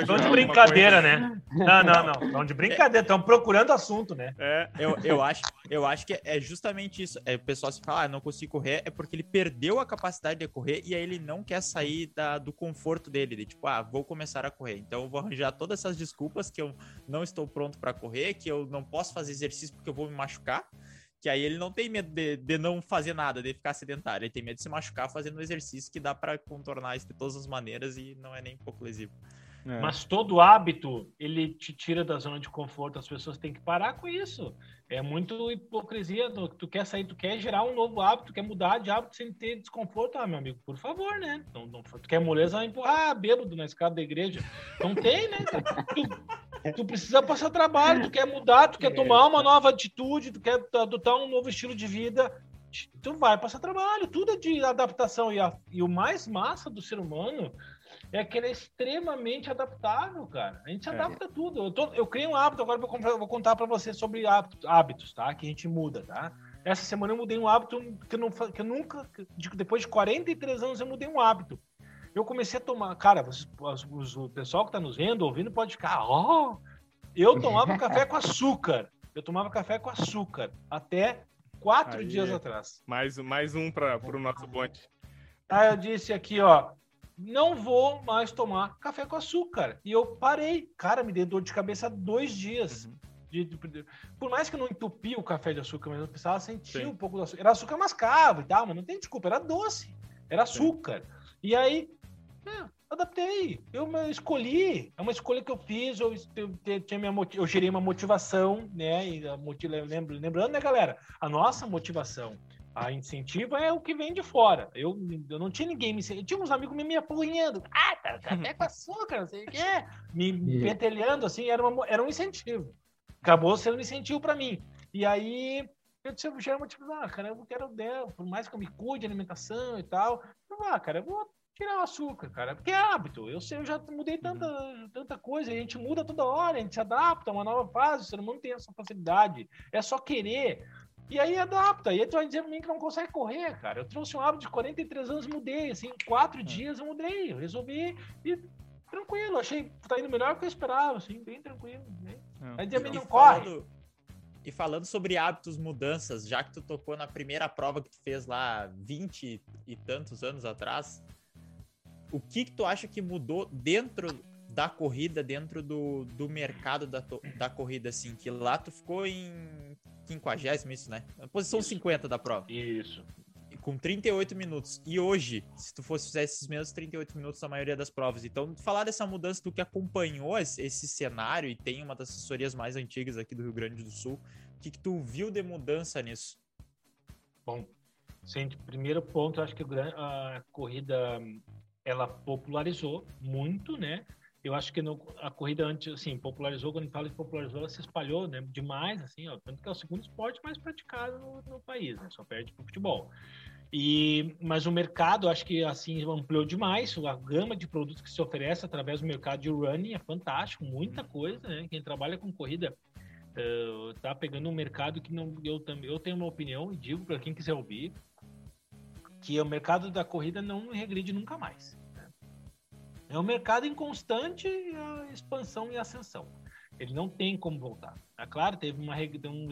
Estão de brincadeira, né? Não, não, não. Estão de brincadeira, estão procurando assunto, né? É. Eu, eu, acho, eu acho que é justamente isso. É, o pessoal se fala, ah, não consigo correr, é porque ele perdeu a capacidade de correr e aí ele não quer sair da, do conforto dele tipo, ah, vou começar a correr. Então eu vou arranjar todas essas desculpas que eu não estou pronto para correr, que eu não posso fazer exercício porque eu vou me machucar. Que aí ele não tem medo de, de não fazer nada, de ficar sedentário. Ele tem medo de se machucar fazendo exercício que dá para contornar isso de todas as maneiras e não é nem um pouco lesivo. É. Mas todo hábito, ele te tira da zona de conforto. As pessoas têm que parar com isso. É muito hipocrisia. Tu, tu quer sair, tu quer gerar um novo hábito, quer mudar de hábito sem ter desconforto. Ah, meu amigo, por favor, né? Não, não, tu quer moleza, empurrar bêbado na escada da igreja. Não tem, né? Tu, tu precisa passar trabalho, tu quer mudar, tu quer tomar uma nova atitude, tu quer adotar um novo estilo de vida. Tu vai passar trabalho, tudo é de adaptação. E, a, e o mais massa do ser humano é que ele é extremamente adaptável, cara. A gente se é. adapta é. a tudo. Eu, tô, eu criei um hábito, agora vou, vou contar para você sobre hábitos, tá? Que a gente muda, tá? Essa semana eu mudei um hábito que eu, não, que eu nunca, depois de 43 anos, eu mudei um hábito. Eu comecei a tomar, cara, vocês, os, o pessoal que tá nos vendo, ouvindo, pode ficar, ó, oh! eu tomava café com açúcar. Eu tomava café com açúcar até quatro Aí, dias atrás. Mais, mais um para o nosso bonde. Aí eu disse aqui, ó, não vou mais tomar café com açúcar. E eu parei. Cara, me deu dor de cabeça dois dias. Uhum. De, de, de, por mais que eu não entupi o café de açúcar, mas eu precisava sentir Sim. um pouco do açúcar. Era açúcar mascavo e tal, mas não tem desculpa, era doce. Era açúcar. Sim. E aí, é, adaptei. Eu escolhi. É uma escolha que eu fiz. Eu, eu, eu, minha, eu gerei uma motivação, né? E a, lembrando, né, galera? A nossa motivação a incentivo é o que vem de fora. Eu, eu não tinha ninguém me Eu tinha uns amigos me, me apoiando. Ah, tá, café com açúcar, não sei o quê. Me, me pentelhando, assim, era, uma, era um incentivo. Acabou sendo um incentivo para mim. E aí, eu disse, eu já tipo, ah, cara, eu quero, né, por mais que eu me cuide de alimentação e tal, eu, ah, cara, eu vou tirar o açúcar, cara, porque é hábito. Eu sei, eu já mudei tanta, tanta coisa, a gente muda toda hora, a gente se adapta a uma nova fase, o ser humano tem essa facilidade. É só querer. E aí adapta. E aí tu vai dizer pra mim que não consegue correr, cara. Eu trouxe um hábito de 43 anos, mudei. Assim, em quatro é. dias eu mudei. Eu resolvi e tranquilo. Achei tá indo melhor do que eu esperava, assim, bem tranquilo. Né? É. Aí dizer não corre. Falando, e falando sobre hábitos, mudanças, já que tu tocou na primeira prova que tu fez lá 20 e tantos anos atrás, o que, que tu acha que mudou dentro da corrida, dentro do, do mercado da, da corrida, assim? Que lá tu ficou em quinquagésimo isso, né? Posição isso. 50 da prova. Isso. Com 38 minutos. E hoje, se tu fosse fazer esses mesmos 38 minutos na maioria das provas. Então, falar dessa mudança, do que acompanhou esse, cenário e tem uma das assessorias mais antigas aqui do Rio Grande do Sul, o que, que tu viu de mudança nisso? Bom, sim, primeiro ponto, acho que a corrida ela popularizou muito, né? Eu acho que no, a corrida antes, assim, popularizou, quando fala de popularizou, ela se espalhou né, demais, assim, ó, tanto que é o segundo esporte mais praticado no, no país, né? Só perde pro futebol. E, mas o mercado, acho que assim ampliou demais. A gama de produtos que se oferece através do mercado de running é fantástico, muita coisa, né? Quem trabalha com corrida uh, tá pegando um mercado que não eu também eu tenho uma opinião e digo para quem quiser ouvir que o mercado da corrida não regride nunca mais. É um mercado em constante expansão e ascensão. Ele não tem como voltar. É claro, teve uma deu, um,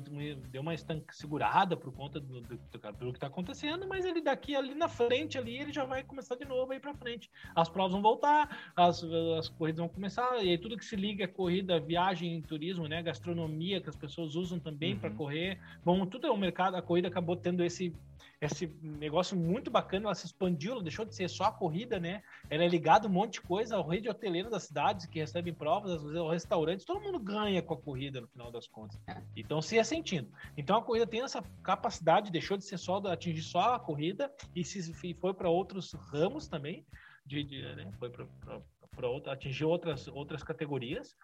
deu uma estanca segurada por conta do, do, do, do que está acontecendo, mas ele daqui ali na frente ali ele já vai começar de novo aí para frente. As provas vão voltar, as, as corridas vão começar e aí tudo que se liga é corrida, viagem, turismo, né, gastronomia que as pessoas usam também uhum. para correr. Bom, tudo é um mercado. A corrida acabou tendo esse esse negócio muito bacana, ela se expandiu, ela deixou de ser só a corrida, né? Ela é ligada um monte de coisa ao rede hoteleira das cidades que recebem provas, às vezes aos restaurantes, todo mundo ganha com a corrida no final das contas. Então se é sentindo. Então a corrida tem essa capacidade, deixou de ser só atingir só a corrida e se e foi para outros ramos também, de, de né? foi para atingir outras outras categorias.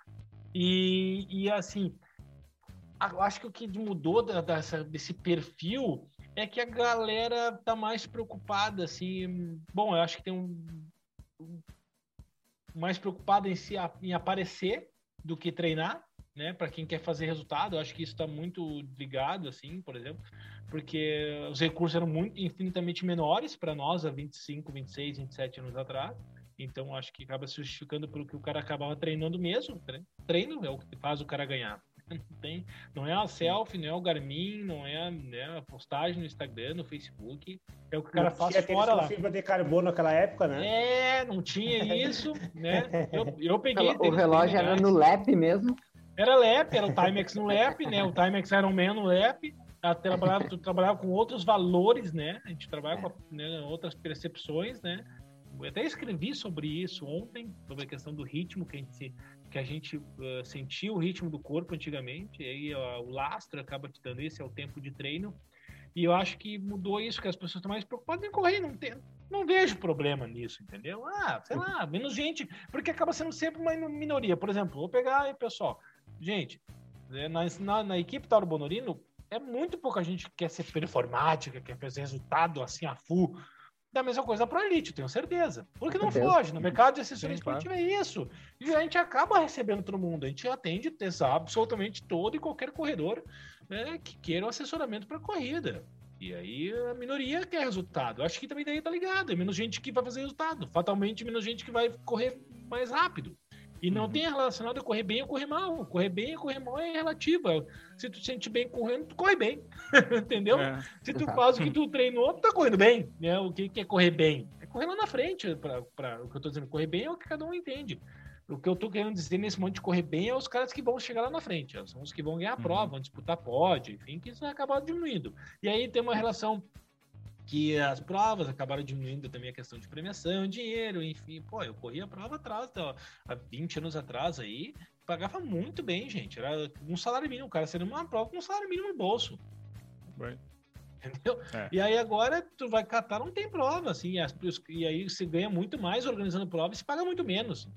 E, e assim, acho que o que mudou da, dessa, desse perfil é que a galera tá mais preocupada, assim. Bom, eu acho que tem um. Mais preocupada em, se, em aparecer do que treinar, né? Para quem quer fazer resultado, eu acho que isso está muito ligado, assim, por exemplo, porque os recursos eram muito infinitamente menores para nós há 25, 26, 27 anos atrás. Então, acho que acaba se justificando pelo que o cara acabava treinando mesmo. Né? Treino é o que faz o cara ganhar. Não tem, não é a selfie, não é o Garmin, não é, né, a postagem no Instagram, no Facebook. É o que o cara não faz fora lá. fibra de carbono naquela época, né? É, não tinha isso, né? Eu, eu peguei. O relógio era no lap mesmo? Era lap, era o Timex no lap, né? O Timex Iron Man no lap. Trabalhava, trabalhava com outros valores, né? A gente trabalha com né, outras percepções, né? Eu até escrevi sobre isso ontem, sobre a questão do ritmo que a gente que a gente uh, sentia o ritmo do corpo antigamente, aí o lastro acaba te dando isso, é o tempo de treino. E eu acho que mudou isso, que as pessoas estão mais preocupadas em correr, não, tem, não vejo problema nisso, entendeu? Ah, sei lá, menos gente, porque acaba sendo sempre uma minoria. Por exemplo, vou pegar aí, pessoal, gente, né, na, na, na equipe Tauro Bonorino, é muito pouca gente que quer ser performática, quer fazer resultado assim a full da mesma coisa para elite, tenho certeza. Porque não foge. No mercado de assessoria esportiva é isso. E a gente acaba recebendo todo mundo. A gente atende absolutamente todo e qualquer corredor né, que queira o um assessoramento para corrida. E aí a minoria quer resultado. Acho que também daí tá ligado. É menos gente que vai fazer resultado. Fatalmente, menos gente que vai correr mais rápido. E não uhum. tem relacionado a correr bem ou correr mal. Correr bem ou correr mal é relativa. Se tu sente bem correndo, tu corre bem. Entendeu? É. Se tu faz o que tu treinou, tu tá correndo bem. Né? O que, que é correr bem? É correr lá na frente. Pra, pra, o que eu tô dizendo, correr bem é o que cada um entende. O que eu tô querendo dizer nesse monte de correr bem é os caras que vão chegar lá na frente. São os que vão ganhar a prova, uhum. vão disputar pódio, enfim, que isso vai acabar diminuindo. E aí tem uma relação que as provas acabaram diminuindo também a questão de premiação, dinheiro, enfim. Pô, eu corria a prova atrás, ó, há 20 anos atrás aí, pagava muito bem, gente. Era um salário mínimo, o cara sendo uma prova com um salário mínimo no bolso. Right. Entendeu? É. E aí agora tu vai catar, não tem prova, assim, e aí você ganha muito mais organizando prova e se paga muito menos.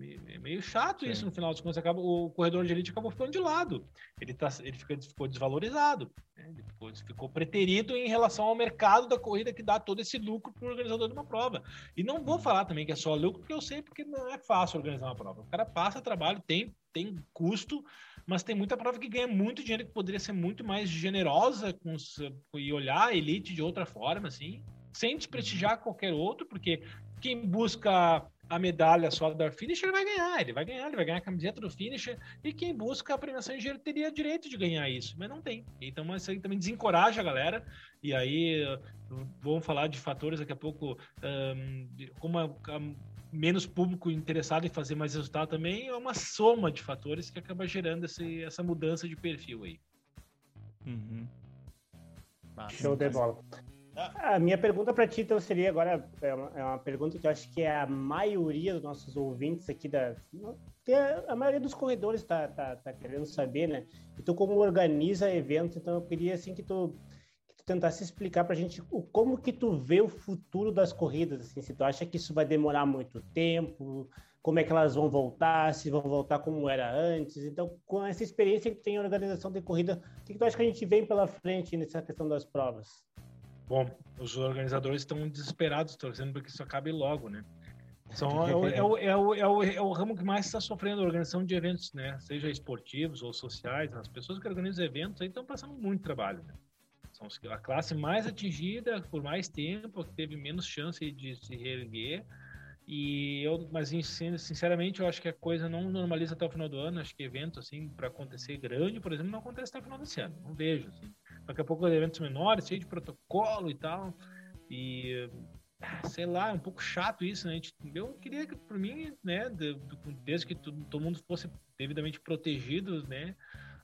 É meio chato Sim. isso no final dos contos. Acaba, o corredor de elite acabou ficando de lado. Ele, tá, ele fica, ficou desvalorizado. Né? Ele ficou, ficou preterido em relação ao mercado da corrida que dá todo esse lucro para o organizador de uma prova. E não vou falar também que é só lucro, porque eu sei porque não é fácil organizar uma prova. O cara passa trabalho, tem, tem custo, mas tem muita prova que ganha muito dinheiro, que poderia ser muito mais generosa com os, e olhar a elite de outra forma, assim, sem desprestigiar qualquer outro, porque quem busca a medalha só da finisher vai ganhar, ele vai ganhar, ele vai ganhar a camiseta do finisher, e quem busca a premiação em dinheiro teria direito de ganhar isso, mas não tem. Então isso aí também desencoraja a galera, e aí vamos falar de fatores daqui a pouco, um, como a, a, menos público interessado em fazer mais resultado também, é uma soma de fatores que acaba gerando esse, essa mudança de perfil aí. Uhum. Show de bola. A minha pergunta para ti, então, seria agora, é uma, é uma, pergunta que eu acho que é a maioria dos nossos ouvintes aqui da... Que a maioria dos corredores está tá, tá querendo saber, né? E tu como organiza eventos, então eu queria, assim, que tu, que tu tentasse explicar para a gente o, como que tu vê o futuro das corridas, assim, se tu acha que isso vai demorar muito tempo, como é que elas vão voltar, se vão voltar como era antes. Então, com essa experiência que tem a organização de corrida, o que, que tu acha que a gente vem pela frente nessa questão das provas? Bom, os organizadores estão desesperados, torcendo para que isso acabe logo, né? São, é, o, é, o, é, o, é, o, é o ramo que mais está sofrendo a organização de eventos, né? Seja esportivos ou sociais. As pessoas que organizam eventos aí estão passando muito trabalho, né? São a classe mais atingida por mais tempo, que teve menos chance de se reerguer. E eu, mas sinceramente, eu acho que a coisa não normaliza até o final do ano. Acho que evento assim para acontecer grande, por exemplo, não acontece até o final desse ano. Não vejo assim. Daqui a pouco eventos menores, cheio de protocolo e tal. E sei lá, é um pouco chato isso, né? Eu queria que, por mim, né, desde que todo, mundo fosse devidamente protegido, né,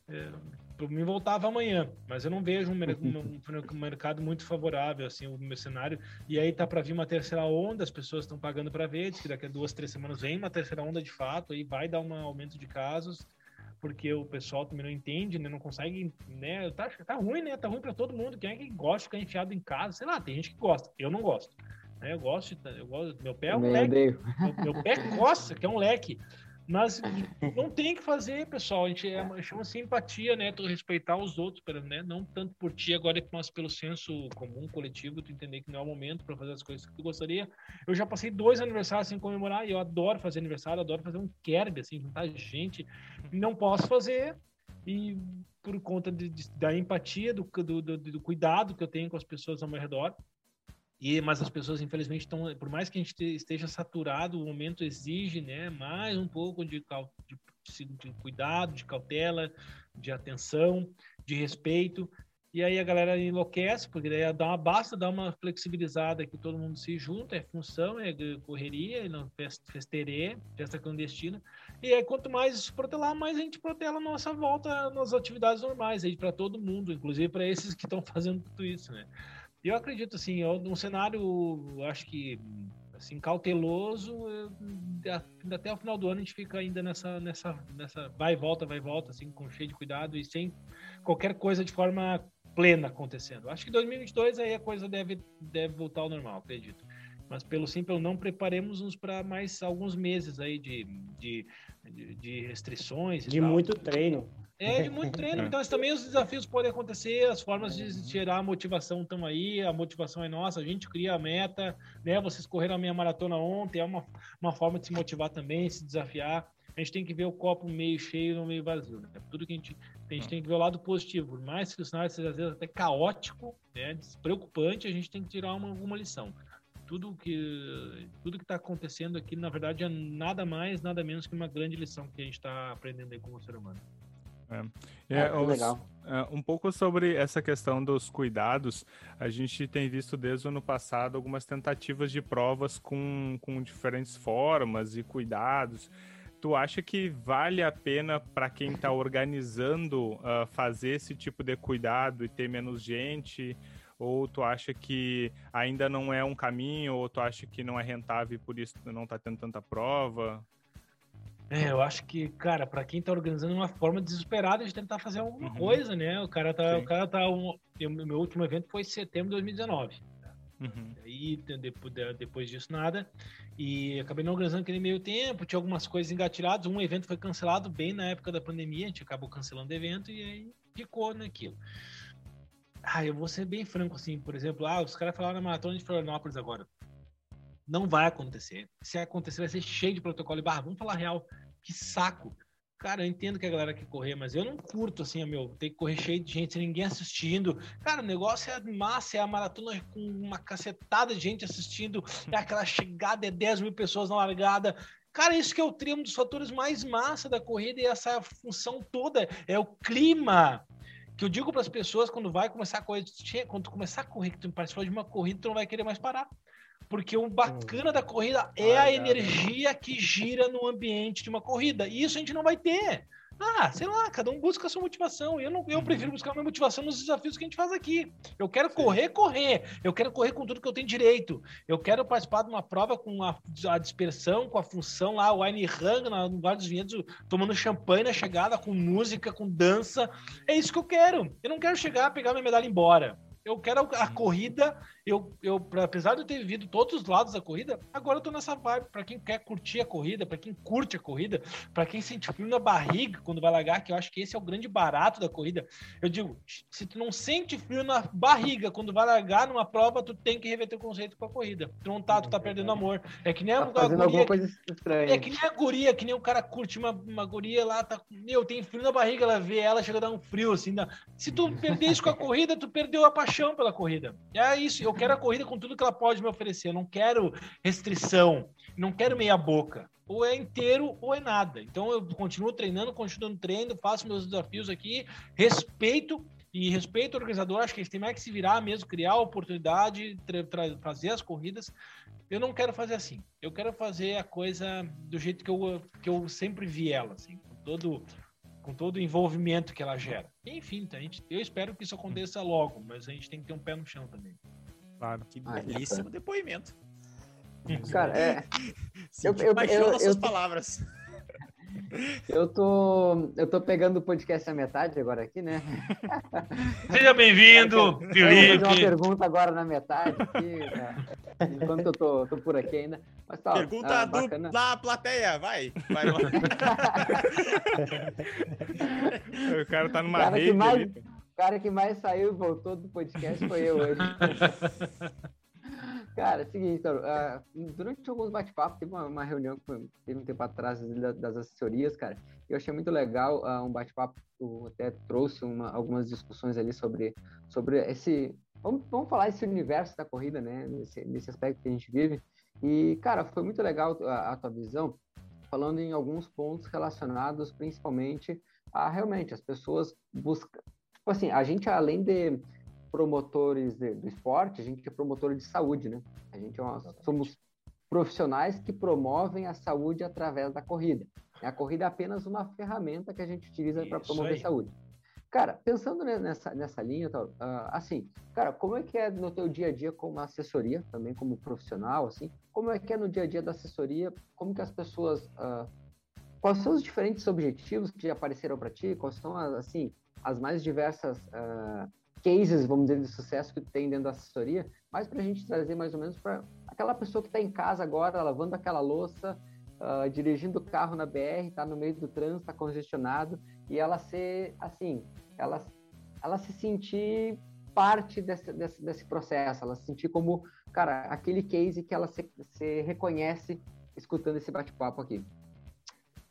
é, por mim voltava amanhã, mas eu não vejo um, um, um, mercado muito favorável, assim, o meu cenário. E aí tá para vir uma terceira onda, as pessoas estão pagando para ver, que daqui a duas, três semanas vem uma terceira onda de fato, aí vai dar um aumento de casos, porque o pessoal também não entende, né? Não consegue, né? Tá, tá ruim, né? Tá ruim para todo mundo. Quem é que gosta de ficar enfiado em casa? Sei lá, tem gente que gosta. Eu não gosto. Né? Eu gosto, eu gosto, meu pé é um leque. Meu, meu, pé coça, que é um leque. Mas não tem que fazer, pessoal. A gente é, chama simpatia, né? Tu respeitar os outros, né? Não tanto por ti agora, mas pelo senso comum, coletivo, tu entender que não é o momento para fazer as coisas que tu gostaria. Eu já passei dois aniversários sem comemorar e eu adoro fazer aniversário, adoro fazer um kerb, assim, juntar gente. Não posso fazer e por conta de, de, da empatia, do, do, do, do cuidado que eu tenho com as pessoas ao meu redor, e, mas as pessoas, infelizmente, estão, por mais que a gente esteja saturado, o momento exige né, mais um pouco de, de, de cuidado, de cautela, de atenção, de respeito. E aí a galera enlouquece, porque daí dá uma, basta dar uma flexibilizada que todo mundo se junta, é função, é correria, não festerê, festa clandestina. E aí quanto mais se protelar, mais a gente protela a nossa volta nas atividades normais, aí para todo mundo, inclusive para esses que estão fazendo tudo isso, né? Eu acredito, assim, num cenário, acho que, assim, cauteloso, até o final do ano a gente fica ainda nessa, nessa, nessa vai e volta, vai e volta, assim, com cheio de cuidado e sem qualquer coisa de forma plena acontecendo. Acho que 2022 aí a coisa deve, deve voltar ao normal, acredito. Mas pelo simples não preparemos-nos para mais alguns meses aí de, de, de restrições. De tal. muito treino. É, de muito treino. Então, também os desafios podem acontecer, as formas de gerar motivação estão aí, a motivação é nossa, a gente cria a meta, né? Vocês correram a minha maratona ontem, é uma, uma forma de se motivar também, se desafiar. A gente tem que ver o copo meio cheio ou meio vazio, né? Tudo que a gente, a gente tem que ver o lado positivo. Por mais que o cenário seja às vezes até caótico, né? Preocupante, a gente tem que tirar uma, alguma lição tudo que tudo que está acontecendo aqui na verdade é nada mais nada menos que uma grande lição que a gente está aprendendo aí como ser humano é, é os, legal. É, um pouco sobre essa questão dos cuidados, a gente tem visto desde o ano passado algumas tentativas de provas com, com diferentes formas e cuidados. Tu acha que vale a pena para quem está organizando uh, fazer esse tipo de cuidado e ter menos gente? Ou tu acha que ainda não é um caminho? Ou tu acha que não é rentável e por isso não está tendo tanta prova? É, eu acho que, cara, para quem tá organizando uma forma desesperada de tentar fazer alguma uhum. coisa, né? O cara tá, Sim. o cara tá um, meu último evento foi em setembro de 2019. Uhum. E depois, depois disso nada. E acabei não organizando aquele meio tempo, tinha algumas coisas engatilhadas. Um evento foi cancelado bem na época da pandemia, a gente acabou cancelando o evento e aí ficou naquilo. Ah, eu vou ser bem franco assim, por exemplo, ah, os caras falaram na maratona de Florianópolis agora. Não vai acontecer. Se acontecer, vai ser cheio de protocolo e barra. Vamos falar real que saco. Cara, eu entendo que a galera quer correr, mas eu não curto assim, meu, ter que correr cheio de gente, ninguém assistindo. Cara, o negócio é massa, é a maratona com uma cacetada de gente assistindo, é aquela chegada, é 10 mil pessoas na largada. Cara, isso que é o trio, um dos fatores mais massa da corrida e essa função toda é o clima. Que eu digo para as pessoas quando vai começar a correr, quando tu começar a correr, que tu participar de uma corrida, tu não vai querer mais parar. Porque o bacana da corrida é a energia que gira no ambiente de uma corrida. E isso a gente não vai ter. Ah, sei lá, cada um busca a sua motivação. Eu, não, eu uhum. prefiro buscar a minha motivação nos desafios que a gente faz aqui. Eu quero correr, correr. Eu quero correr com tudo que eu tenho direito. Eu quero participar de uma prova com a, a dispersão, com a função lá, o Wine Hang, no lugar dos vinhedos, tomando champanhe na chegada, com música, com dança. É isso que eu quero. Eu não quero chegar, pegar minha medalha e ir embora. Eu quero a corrida. Eu, eu, apesar de eu ter vivido todos os lados da corrida, agora eu tô nessa vibe. Para quem quer curtir a corrida, para quem curte a corrida, para quem sente frio na barriga quando vai largar, que eu acho que esse é o grande barato da corrida. Eu digo, se tu não sente frio na barriga quando vai largar numa prova, tu tem que reverter o conceito com a corrida. Tu não tá, tu tá perdendo amor. É que nem tá a, a guria. Coisa estranha. É que nem a guria, que nem o cara curte uma, uma guria lá, tá. Meu, tem frio na barriga, ela vê ela, chega a dar um frio, assim. Dá... Se tu perder isso com a corrida, tu perdeu a paixão paixão pela corrida. É isso, eu quero a corrida com tudo que ela pode me oferecer. Eu não quero restrição, não quero meia boca. Ou é inteiro ou é nada. Então eu continuo treinando, continuo treinando, faço meus desafios aqui, respeito e respeito o organizador. Acho que eles têm mais que se virar mesmo, criar a oportunidade, fazer as corridas. Eu não quero fazer assim. Eu quero fazer a coisa do jeito que eu, que eu sempre vi ela, assim, com todo com todo o envolvimento que ela gera. Enfim, tá, gente, eu espero que isso aconteça logo, mas a gente tem que ter um pé no chão também. Claro. Que belíssimo depoimento. Cara, é. eu, eu, eu, eu, suas palavras. Eu tô, eu tô pegando o podcast à metade agora aqui, né? Seja bem-vindo, Felipe. Vou fazer uma pergunta agora na metade, aqui, né? enquanto eu tô, tô por aqui ainda. Mas tá, pergunta ah, do, da plateia, vai. vai lá. o cara tá numa cara rede. Cara que mais saiu e voltou do podcast foi eu hoje. Cara, é o seguinte, uh, durante alguns bate-papos, teve uma, uma, reunião que teve um tempo atrás das assessorias, cara, e eu achei muito legal uh, um bate-papo, até trouxe uma, algumas discussões ali sobre, sobre esse, vamos, vamos falar esse universo da corrida, né, nesse, nesse aspecto que a gente vive, e, cara, foi muito legal a, a tua visão, falando em alguns pontos relacionados principalmente a, realmente, as pessoas buscam, tipo assim, a gente, além de promotores de, do esporte, a gente é promotor de saúde, né? A gente é uma, somos profissionais que promovem a saúde através da corrida. A corrida é apenas uma ferramenta que a gente utiliza para promover aí. saúde. Cara, pensando nessa, nessa linha, uh, assim, cara, como é que é no teu dia a dia como assessoria, também como profissional, assim, como é que é no dia a dia da assessoria, como que as pessoas, uh, quais são os diferentes objetivos que já apareceram para ti, quais são, as, assim, as mais diversas uh, cases, vamos dizer, de sucesso que tem dentro da assessoria, mas para a gente trazer mais ou menos para aquela pessoa que está em casa agora, lavando aquela louça, uh, dirigindo o carro na BR, está no meio do trânsito, está congestionado, e ela ser, assim, ela, ela se sentir parte desse, desse, desse processo, ela se sentir como, cara, aquele case que ela se, se reconhece escutando esse bate-papo aqui.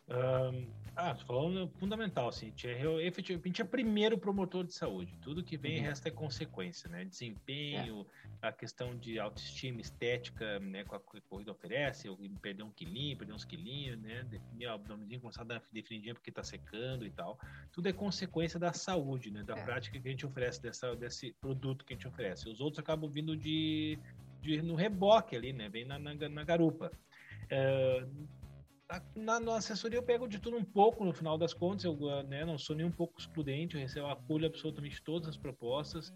Um, ah, tô falando fundamental, assim, a gente é, efetivamente é primeiro promotor de saúde. Tudo que vem uhum. resta é consequência, né? Desempenho, é. a questão de autoestima, estética, né? Com a, que a corrida oferece, perder um quilinho, perder uns quilinhos, né? Definir o abdômenzinho, começar a definidinha porque tá secando e tal. Tudo é consequência da saúde, né? Da é. prática que a gente oferece, dessa, desse produto que a gente oferece. Os outros acabam vindo de, de no reboque ali, né? Vem na, na, na garupa. É, na, na, assessoria eu pego de tudo um pouco no final das contas, eu né, não sou nem um pouco excludente, eu recebo, acolho absolutamente todas as propostas,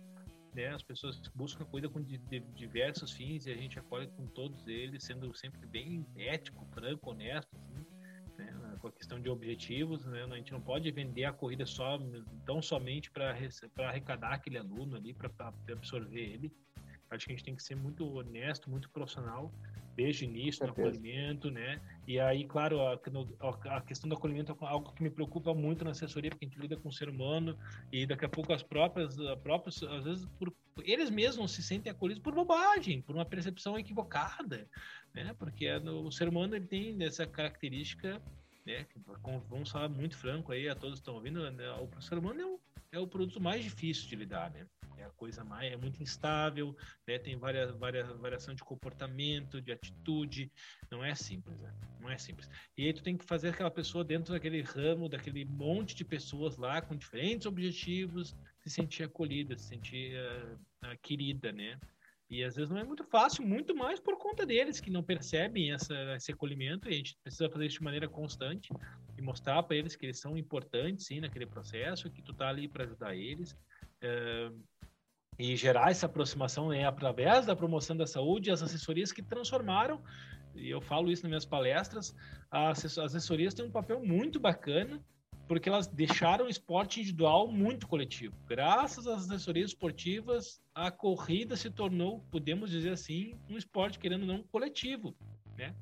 né, as pessoas buscam a coisa com de, de, diversos fins e a gente acolhe com todos eles, sendo sempre bem ético, franco, honesto, assim, né, com a questão de objetivos, né, a gente não pode vender a corrida só, tão somente para arrecadar aquele aluno ali, para absorver ele, acho que a gente tem que ser muito honesto, muito profissional, desde o início no acolhimento, né? E aí, claro, a, a, questão do acolhimento é algo que me preocupa muito na assessoria, porque a gente lida com o ser humano e daqui a pouco as próprias, as próprias às vezes, por, eles mesmos se sentem acolhidos por bobagem, por uma percepção equivocada, né? Porque é o ser humano ele tem essa característica, né? Vamos falar muito franco aí, a todos que estão ouvindo, né? o ser humano é o, é o produto mais difícil de lidar, né? A coisa mais é muito instável, né? Tem várias, várias variação de comportamento, de atitude, não é simples, né? não é simples. E aí tu tem que fazer aquela pessoa dentro daquele ramo, daquele monte de pessoas lá com diferentes objetivos, se sentir acolhida, se sentir uh, querida, né? E às vezes não é muito fácil, muito mais por conta deles que não percebem essa, esse acolhimento. E a gente precisa fazer isso de maneira constante e mostrar para eles que eles são importantes, sim, naquele processo, que tu tá ali para ajudar eles. Uh, e gerar essa aproximação né, através da promoção da saúde, as assessorias que transformaram, e eu falo isso nas minhas palestras, as assessorias têm um papel muito bacana porque elas deixaram o esporte individual muito coletivo. Graças às assessorias esportivas, a corrida se tornou, podemos dizer assim, um esporte querendo não coletivo, né?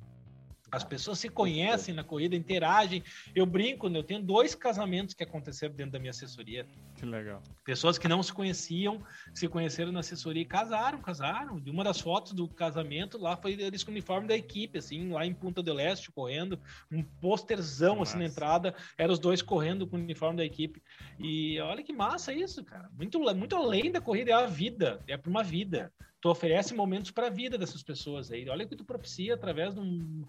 As pessoas se conhecem na corrida, interagem. Eu brinco, né? eu tenho dois casamentos que aconteceram dentro da minha assessoria. Que legal. Pessoas que não se conheciam, se conheceram na assessoria e casaram, casaram. E uma das fotos do casamento lá foi eles com o uniforme da equipe, assim, lá em Punta do Leste, correndo, um posterzão assim na entrada, eram os dois correndo com o uniforme da equipe. E olha que massa isso, cara. Muito, muito além da corrida, é a vida, é para uma vida tu oferece momentos para a vida dessas pessoas aí. Olha o que tu propicia através de um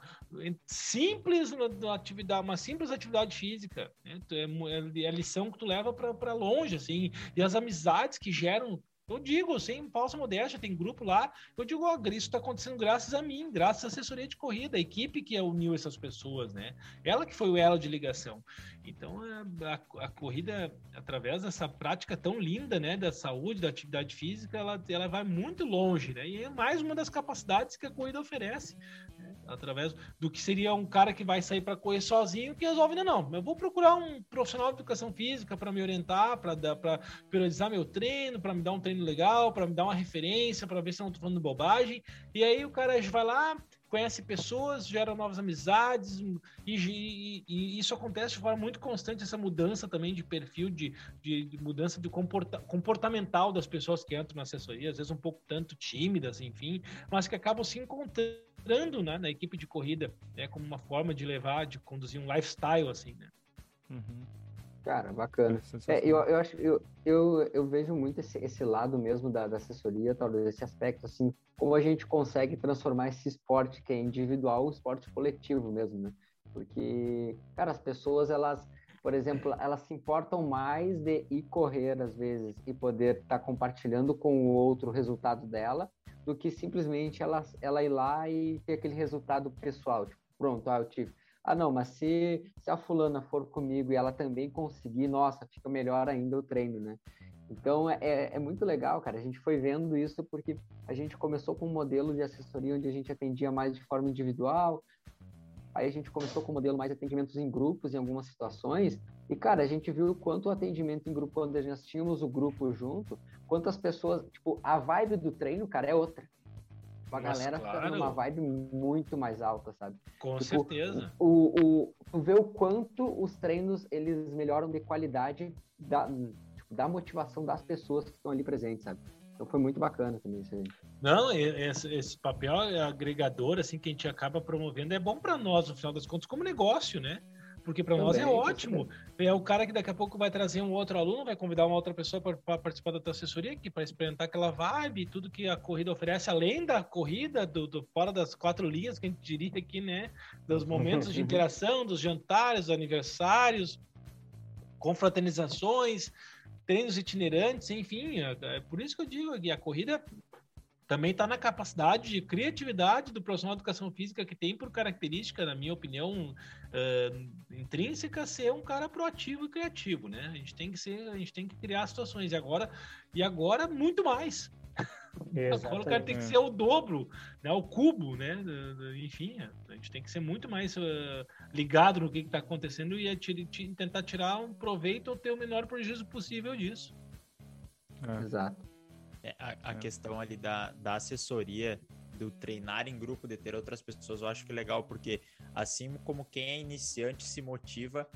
simples uma atividade, uma simples atividade física. Né? É, é, a lição que tu leva para longe, assim, e as amizades que geram eu digo, sem falsa modéstia, tem grupo lá. Eu digo, ó, isso está acontecendo graças a mim, graças à assessoria de corrida, a equipe que uniu essas pessoas, né? Ela que foi o elo de ligação. Então, a, a, a, corrida, através dessa prática tão linda, né, da saúde, da atividade física, ela, ela vai muito longe, né? E é mais uma das capacidades que a corrida oferece através do que seria um cara que vai sair para correr sozinho que resolve ainda não. Eu vou procurar um profissional de educação física para me orientar, para priorizar meu treino, para me dar um treino legal, para me dar uma referência, para ver se eu não estou falando bobagem. E aí o cara vai lá, conhece pessoas, gera novas amizades, e, e, e, isso acontece de forma muito constante, essa mudança também de perfil, de, de, de, mudança de comporta, comportamental das pessoas que entram na assessoria, às vezes um pouco tanto tímidas, enfim, mas que acabam se encontrando entrando né, na equipe de corrida, né, como uma forma de levar, de conduzir um lifestyle, assim, né? Uhum. Cara, bacana. É, eu, eu acho, eu, eu, eu vejo muito esse, esse lado mesmo da, da assessoria, talvez esse aspecto, assim, como a gente consegue transformar esse esporte que é individual, o esporte coletivo mesmo, né? Porque, cara, as pessoas, elas, por exemplo, elas se importam mais de ir correr às vezes e poder estar tá compartilhando com o outro o resultado dela, do que simplesmente ela, ela ir lá e ter aquele resultado pessoal. Tipo, pronto, ah, eu tive. Ah, não, mas se, se a fulana for comigo e ela também conseguir, nossa, fica melhor ainda o treino, né? Então é, é, é muito legal, cara. A gente foi vendo isso porque a gente começou com um modelo de assessoria onde a gente atendia mais de forma individual, Aí a gente começou com o modelo mais atendimentos em grupos em algumas situações. E, cara, a gente viu o quanto o atendimento em grupo, quando nós tínhamos o grupo junto, quantas pessoas, tipo, a vibe do treino, cara, é outra. A galera claro. fica numa vibe muito mais alta, sabe? Com tipo, certeza. O, o, vê o quanto os treinos, eles melhoram de qualidade da, tipo, da motivação das pessoas que estão ali presentes, sabe? Então foi muito bacana também isso aí. Não, esse, esse papel agregador, assim, que a gente acaba promovendo é bom para nós, no final das contas, como negócio, né? Porque para nós é ótimo. É o cara que daqui a pouco vai trazer um outro aluno, vai convidar uma outra pessoa para participar da tua assessoria aqui, para experimentar aquela vibe, tudo que a corrida oferece, além da corrida, do, do, fora das quatro linhas que a gente diria aqui, né? Dos momentos de interação, dos jantares, dos aniversários, confraternizações, treinos itinerantes, enfim, é, é por isso que eu digo que a corrida também está na capacidade de criatividade do profissional de educação física que tem por característica, na minha opinião, uh, intrínseca, ser um cara proativo e criativo, né? A gente tem que ser, a gente tem que criar situações e agora e agora muito mais. Agora o cara tem que ser o dobro, né? o cubo, né? Enfim, a gente tem que ser muito mais uh, ligado no que está acontecendo e tentar tirar um proveito ou ter o menor prejuízo possível disso. É. Exato. É, a, a é. questão ali da, da assessoria, do treinar em grupo, de ter outras pessoas, eu acho que é legal, porque assim como quem é iniciante se motiva,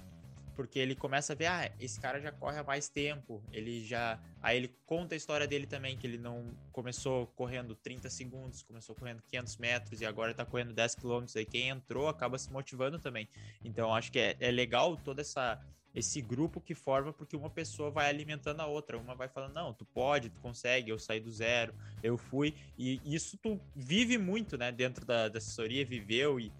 porque ele começa a ver, ah, esse cara já corre há mais tempo, ele já. Aí ele conta a história dele também, que ele não começou correndo 30 segundos, começou correndo 500 metros e agora tá correndo 10 quilômetros. Aí quem entrou acaba se motivando também. Então acho que é, é legal toda essa. Esse grupo que forma, porque uma pessoa vai alimentando a outra, uma vai falando, não, tu pode, tu consegue, eu saí do zero, eu fui, e isso tu vive muito, né, dentro da, da assessoria, viveu, e,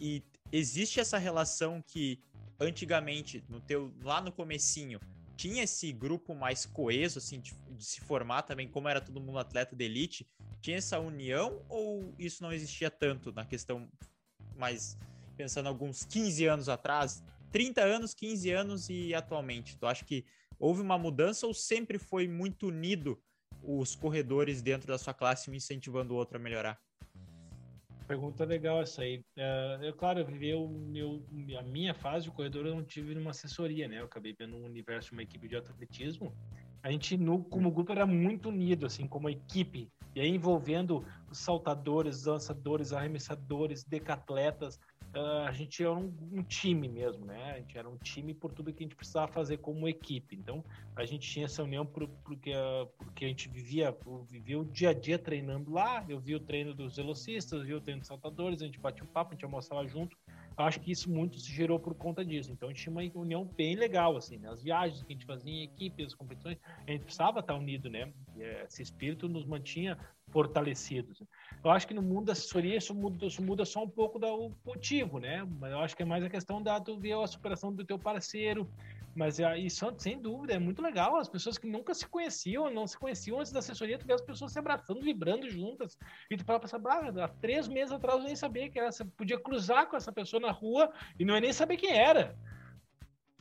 e existe essa relação que antigamente, no teu, lá no comecinho, tinha esse grupo mais coeso, assim, de, de, se formar também, como era todo mundo atleta de elite, tinha essa união ou isso não existia tanto na questão mais, pensando alguns 15 anos atrás, 30 anos, 15 anos e atualmente? Tu acha que houve uma mudança ou sempre foi muito unido os corredores dentro da sua classe, um incentivando o outro a melhorar? Pergunta legal essa aí. Uh, eu, claro, eu vivi o meu, a minha fase de corredor, eu não tive numa assessoria, né? Eu acabei vendo um universo uma equipe de atletismo. A gente, no, como grupo, era muito unido, assim, como equipe. E aí envolvendo os saltadores, lançadores, arremessadores, decatletas, uh, a gente era um, um, time mesmo, né? A gente era um time por tudo que a gente precisava fazer como equipe. Então, a gente tinha essa união por, porque, porque a gente vivia, vivia o dia a dia treinando lá. Eu vi o treino dos velocistas, vi o treino dos saltadores, a gente batia um papo, a gente almoçava junto. Eu acho que isso muito se gerou por conta disso. Então, a gente tinha uma união bem legal, assim, né? As viagens que a gente fazia em equipe, as competições, a gente precisava estar unido, né? Esse espírito nos mantinha fortalecidos. Eu acho que no mundo da assessoria isso muda, isso muda só um pouco do motivo, né? Mas eu acho que é mais a questão da tu ver a superação do teu parceiro. Mas é, isso, sem dúvida, é muito legal. As pessoas que nunca se conheciam, não se conheciam antes da assessoria, tu vê as pessoas se abraçando, vibrando juntas. E tu para pensar, ah, há três meses atrás eu nem sabia que era, podia cruzar com essa pessoa na rua e não ia nem saber quem era.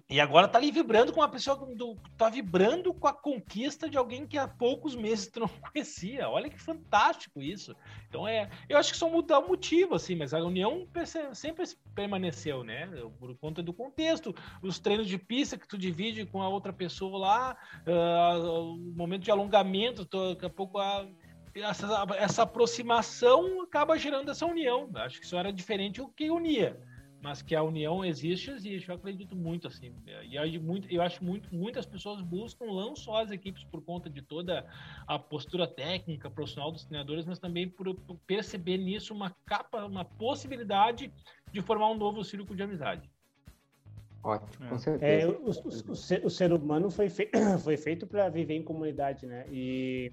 E agora tá ali vibrando com uma pessoa do, tá vibrando com a conquista de alguém que há poucos meses tu não conhecia. Olha que fantástico isso. Então é, eu acho que só mudar o motivo assim, mas a união sempre permaneceu, né? Por conta do contexto, os treinos de pista que tu divide com a outra pessoa lá, uh, o momento de alongamento, tô, daqui a pouco a essa, essa aproximação acaba gerando essa união. Acho que isso era diferente o que unia mas que a união existe, existe. Eu acredito muito assim. E aí, muito, eu acho muito, muitas pessoas buscam não só as equipes por conta de toda a postura técnica, profissional dos treinadores, mas também por, por perceber nisso uma capa, uma possibilidade de formar um novo círculo de amizade. Ótimo, com é. certeza. É, o, o, o, ser, o, ser, humano foi, fei foi feito para viver em comunidade, né? E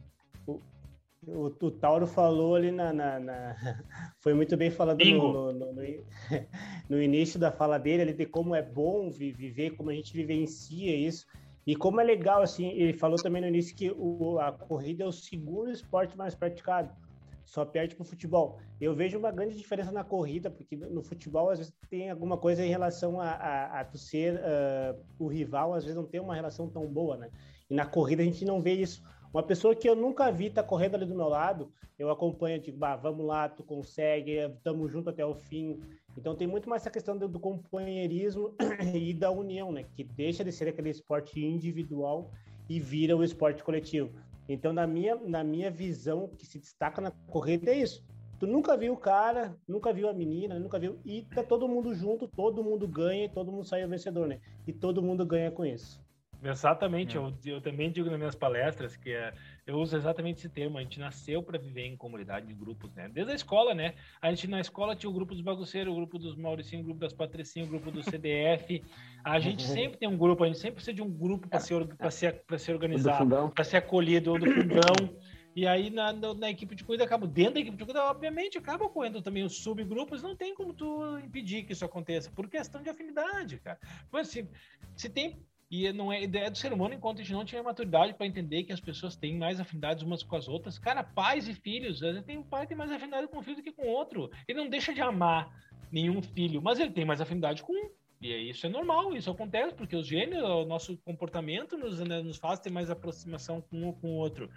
o, o Tauro falou ali na, na, na, Foi muito bem falado no, no, no, no, início da fala dele, ali, de como é bom viver, como a gente vivencia isso. E como é legal, assim, ele falou também no início que o, a corrida é o segundo esporte mais praticado, só perde para o futebol. Eu vejo uma grande diferença na corrida, porque no futebol às vezes tem alguma coisa em relação a, a, a tu ser uh, o rival, às vezes não tem uma relação tão boa, né? E na corrida a gente não vê isso. Uma pessoa que eu nunca vi tá correndo ali do meu lado, eu acompanho, tipo, bah, vamos lá, tu consegue, estamos junto até o fim. Então tem muito mais essa questão do, do companheirismo e da união, né? Que deixa de ser aquele esporte individual e vira o esporte coletivo. Então, na minha, na minha visão, o que se destaca na corrida é isso. Tu nunca viu o cara, nunca viu a menina, nunca viu. E tá todo mundo junto, todo mundo ganha e todo mundo sai vencedor, né? E todo mundo ganha com isso. Exatamente, é. eu, eu também digo nas minhas palestras que é, eu uso exatamente esse termo. A gente nasceu para viver em comunidade, em grupos, né? Desde a escola, né? A gente na escola tinha o grupo dos bagunceiros, o grupo dos Mauricinho, o grupo das Patricinhas, o grupo do CDF. A gente sempre tem um grupo, a gente sempre precisa de um grupo para se, ser, se organizar, para ser acolhido, ou do fundão. E aí na, na, na, equipe de cuida acaba dentro da equipe de cuida, obviamente acaba ocorrendo também os subgrupos, não tem como tu impedir que isso aconteça por questão de afinidade, cara. Pois se, se tem e não é ideia do ser humano enquanto a gente não tiver maturidade para entender que as pessoas têm mais afinidades umas com as outras. Cara, pais e filhos, às vezes tem um pai que tem mais afinidade com um filho do que com outro. Ele não deixa de amar nenhum filho, mas ele tem mais afinidade com um. E isso é normal, isso acontece, porque os gênios, o nosso comportamento nos, né, nos faz ter mais aproximação com um com o outro.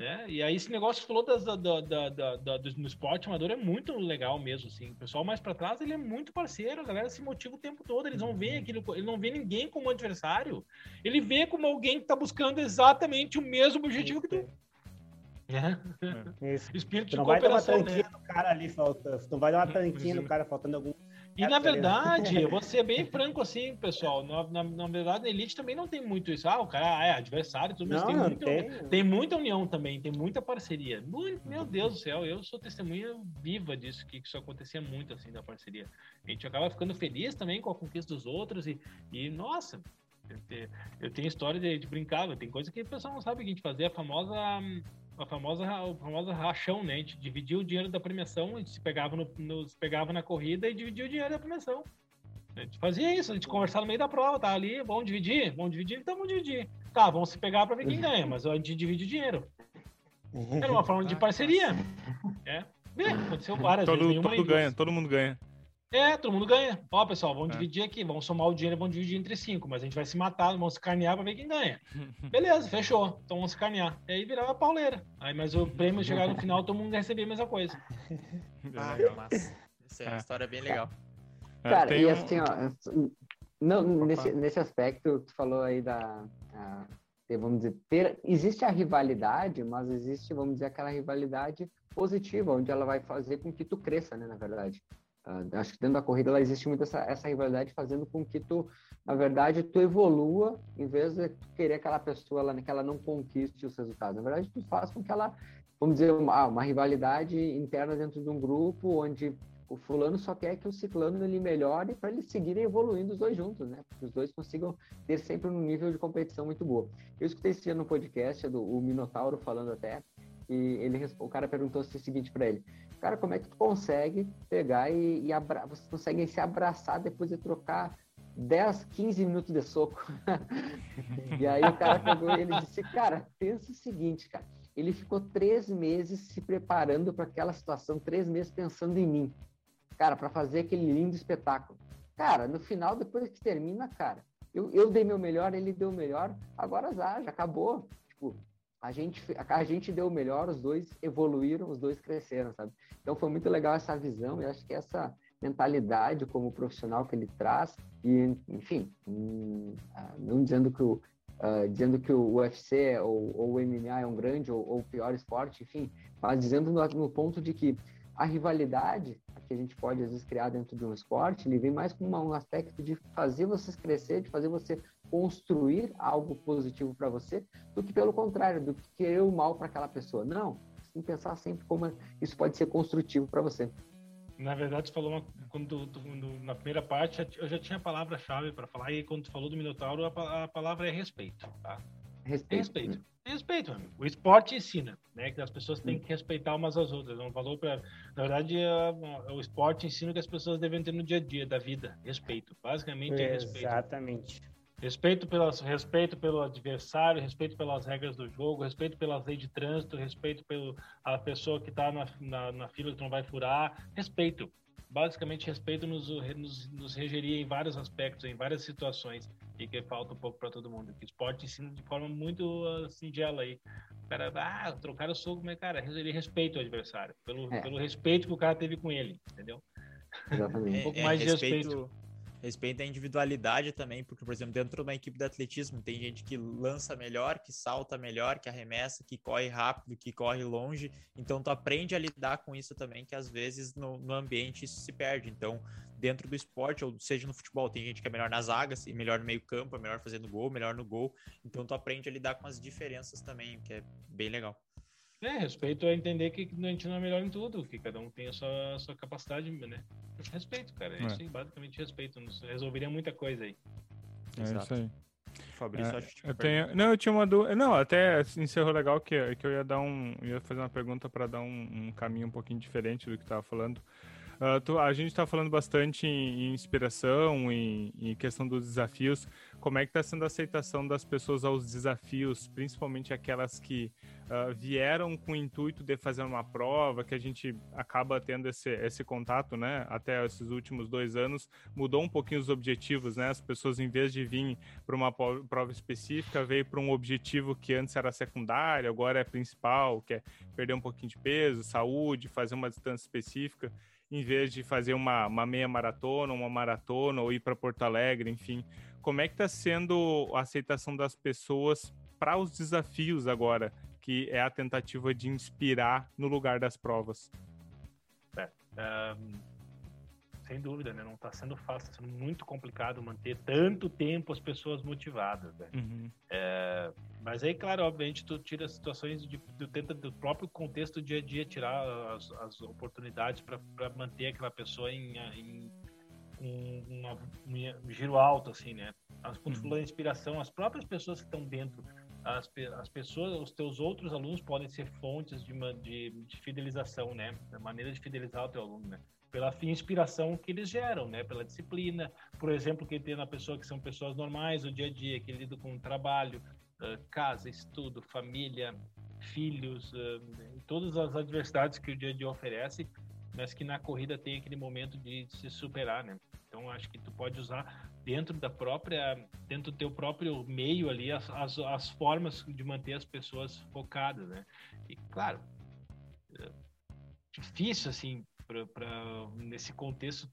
Né? E aí esse negócio que falou das, da, da, da, da, do esporte amador é muito legal mesmo, assim. O pessoal mais para trás, ele é muito parceiro, a galera se motiva o tempo todo, eles não veem aquilo, ele não vê ninguém como adversário, ele vê como alguém que está buscando exatamente o mesmo objetivo que tu. É. é. Espírito tu não vai dar uma tanquinha né? no cara ali faltando, não vai dar uma tanquinha no cara faltando algum e na verdade, vou ser bem franco assim, pessoal. Na, na, na, verdade, na Elite também não tem muito isso. Ah, o cara é adversário, tudo, mas não, tem, muita, tem. tem muita união também, tem muita parceria. Muito, meu Deus do céu, eu sou testemunha viva disso, que isso acontecia muito assim da parceria. A gente acaba ficando feliz também com a conquista dos outros e, e nossa, eu tenho história de, de brincar, tem coisa que o pessoal não sabe o que a gente fazia, a famosa a famosa, a famosa rachão, né? A gente dividia o dinheiro da premiação, a gente se pegava, no, no, se pegava na corrida e dividia o dinheiro da premiação. A gente fazia isso, a gente conversava no meio da prova, tá ali, vamos dividir? Vamos dividir? Então vamos dividir. Tá, vamos se pegar para ver quem ganha, mas a gente divide o dinheiro. Era uma forma de parceria. É. Bem, aconteceu várias todo, vezes. Todo ganha, todo mundo ganha. É, todo mundo ganha. Ó, pessoal, vamos é. dividir aqui, vamos somar o dinheiro, vamos dividir entre cinco, mas a gente vai se matar, vamos se carnear pra ver quem ganha. Beleza, fechou. Então vamos se carnear. E aí virava pauleira. Aí, mas o prêmio chegar no final, todo mundo recebia a mesma coisa. Ah, massa. Isso é uma história bem legal. É, Cara, e assim, ó, não, nesse, nesse aspecto, tu falou aí da. A, vamos dizer, ter, existe a rivalidade, mas existe, vamos dizer, aquela rivalidade positiva, onde ela vai fazer com que tu cresça, né, na verdade. Uh, acho que dentro da corrida ela existe muito essa, essa rivalidade fazendo com que tu, na verdade, tu evolua em vez de querer aquela pessoa ela, que ela não conquiste os resultados. Na verdade, tu faz com que ela, vamos dizer, uma, ah, uma rivalidade interna dentro de um grupo onde o fulano só quer que o ciclano ele melhore para eles seguirem evoluindo os dois juntos, né? Para os dois consigam ter sempre um nível de competição muito boa. Eu escutei esse dia no podcast do Minotauro falando até ele o cara perguntou o seguinte para ele: Cara, como é que tu consegue pegar e, e abra... você consegue se abraçar depois de trocar 10, 15 minutos de soco? e aí o cara pegou e ele disse: Cara, pensa o seguinte, cara. Ele ficou três meses se preparando para aquela situação, três meses pensando em mim, cara, para fazer aquele lindo espetáculo. Cara, no final, depois que termina, cara, eu, eu dei meu melhor, ele deu o melhor, agora já, já acabou. Tipo, a gente, a gente deu o melhor, os dois evoluíram, os dois cresceram, sabe? Então foi muito legal essa visão e acho que essa mentalidade como profissional que ele traz e, enfim, hum, ah, não dizendo que o uh, dizendo que o UFC ou, ou, o MMA é um grande ou, ou pior esporte, enfim, mas dizendo no, no, ponto de que a rivalidade que a gente pode às vezes criar dentro de um esporte, ele vem mais como um aspecto de fazer vocês crescer, de fazer você construir algo positivo para você, do que pelo contrário, do que querer o mal para aquela pessoa. Não, tem que pensar sempre como isso pode ser construtivo para você. Na verdade, você falou uma, quando, na primeira parte eu já tinha a palavra-chave para falar e quando tu falou do Minotauro a, a palavra é respeito, tá? Respeito. Respeito. Respeito, amigo. O esporte ensina, né? Que as pessoas têm que respeitar umas às outras. É um valor para, na verdade, é, é, o esporte ensina que as pessoas devem ter no dia a dia da vida. Respeito. Basicamente é respeito. Exatamente. Respeito, pelas, respeito pelo adversário, respeito pelas regras do jogo, respeito pelas leis de trânsito, respeito pela pessoa que está na, na, na, fila que não vai furar, respeito. Basicamente, respeito nos, nos, nos regeria em vários aspectos, em várias situações, e que falta um pouco para todo mundo. O esporte ensina de forma muito singela aí. O cara, ah, trocar o soco, mas, cara, ele respeita o adversário, pelo, é. pelo respeito que o cara teve com ele, entendeu? Exatamente. um pouco é, mais é, de respeito. respeito Respeita a individualidade também, porque, por exemplo, dentro de uma equipe de atletismo, tem gente que lança melhor, que salta melhor, que arremessa, que corre rápido, que corre longe. Então, tu aprende a lidar com isso também, que às vezes no, no ambiente isso se perde. Então, dentro do esporte, ou seja no futebol, tem gente que é melhor nas zagas e melhor no meio campo, é melhor fazendo gol, melhor no gol. Então, tu aprende a lidar com as diferenças também, que é bem legal. É, respeito é entender que a gente não é melhor em tudo, que cada um tem a sua, a sua capacidade, né? Respeito, cara. É, é. isso aí, basicamente respeito. Resolveria muita coisa aí. É Exato. isso aí. Fabrício, é, acho que eu tenho... Não, eu tinha uma dúvida. Não, até encerrou legal que, que eu ia dar um. ia fazer uma pergunta para dar um, um, caminho um pouquinho diferente do que estava falando. Uh, tu, a gente está falando bastante em, em inspiração, em, em, questão dos desafios. Como é que está sendo a aceitação das pessoas aos desafios, principalmente aquelas que uh, vieram com o intuito de fazer uma prova, que a gente acaba tendo esse, esse contato, né? Até esses últimos dois anos, mudou um pouquinho os objetivos, né? As pessoas, em vez de vir para uma prova específica, veio para um objetivo que antes era secundário, agora é principal, que é perder um pouquinho de peso, saúde, fazer uma distância específica em vez de fazer uma, uma meia maratona, uma maratona ou ir para Porto Alegre, enfim. Como é que está sendo a aceitação das pessoas para os desafios agora, que é a tentativa de inspirar no lugar das provas? É, um, sem dúvida, né? Não está sendo fácil, está sendo muito complicado manter tanto tempo as pessoas motivadas, né? Uhum. É, mas aí, claro, obviamente, tu tira situações de, tu tenta do próprio contexto do dia a dia tirar as, as oportunidades para manter aquela pessoa em, em um, uma, um giro alto, assim, né? As, quando uhum. falou em inspiração, as próprias pessoas que estão dentro, as, as pessoas, os teus outros alunos podem ser fontes de, de, de fidelização, né? Da maneira de fidelizar o teu aluno, né? Pela inspiração que eles geram, né? Pela disciplina, por exemplo, que tem na pessoa que são pessoas normais, o dia a dia, que lidam com trabalho, uh, casa, estudo, família, filhos, uh, todas as adversidades que o dia a dia oferece, mas que na corrida tem aquele momento de se superar, né? Então acho que tu pode usar dentro da própria, dentro do teu próprio meio ali as, as, as formas de manter as pessoas focadas, né? E claro, é difícil assim para nesse contexto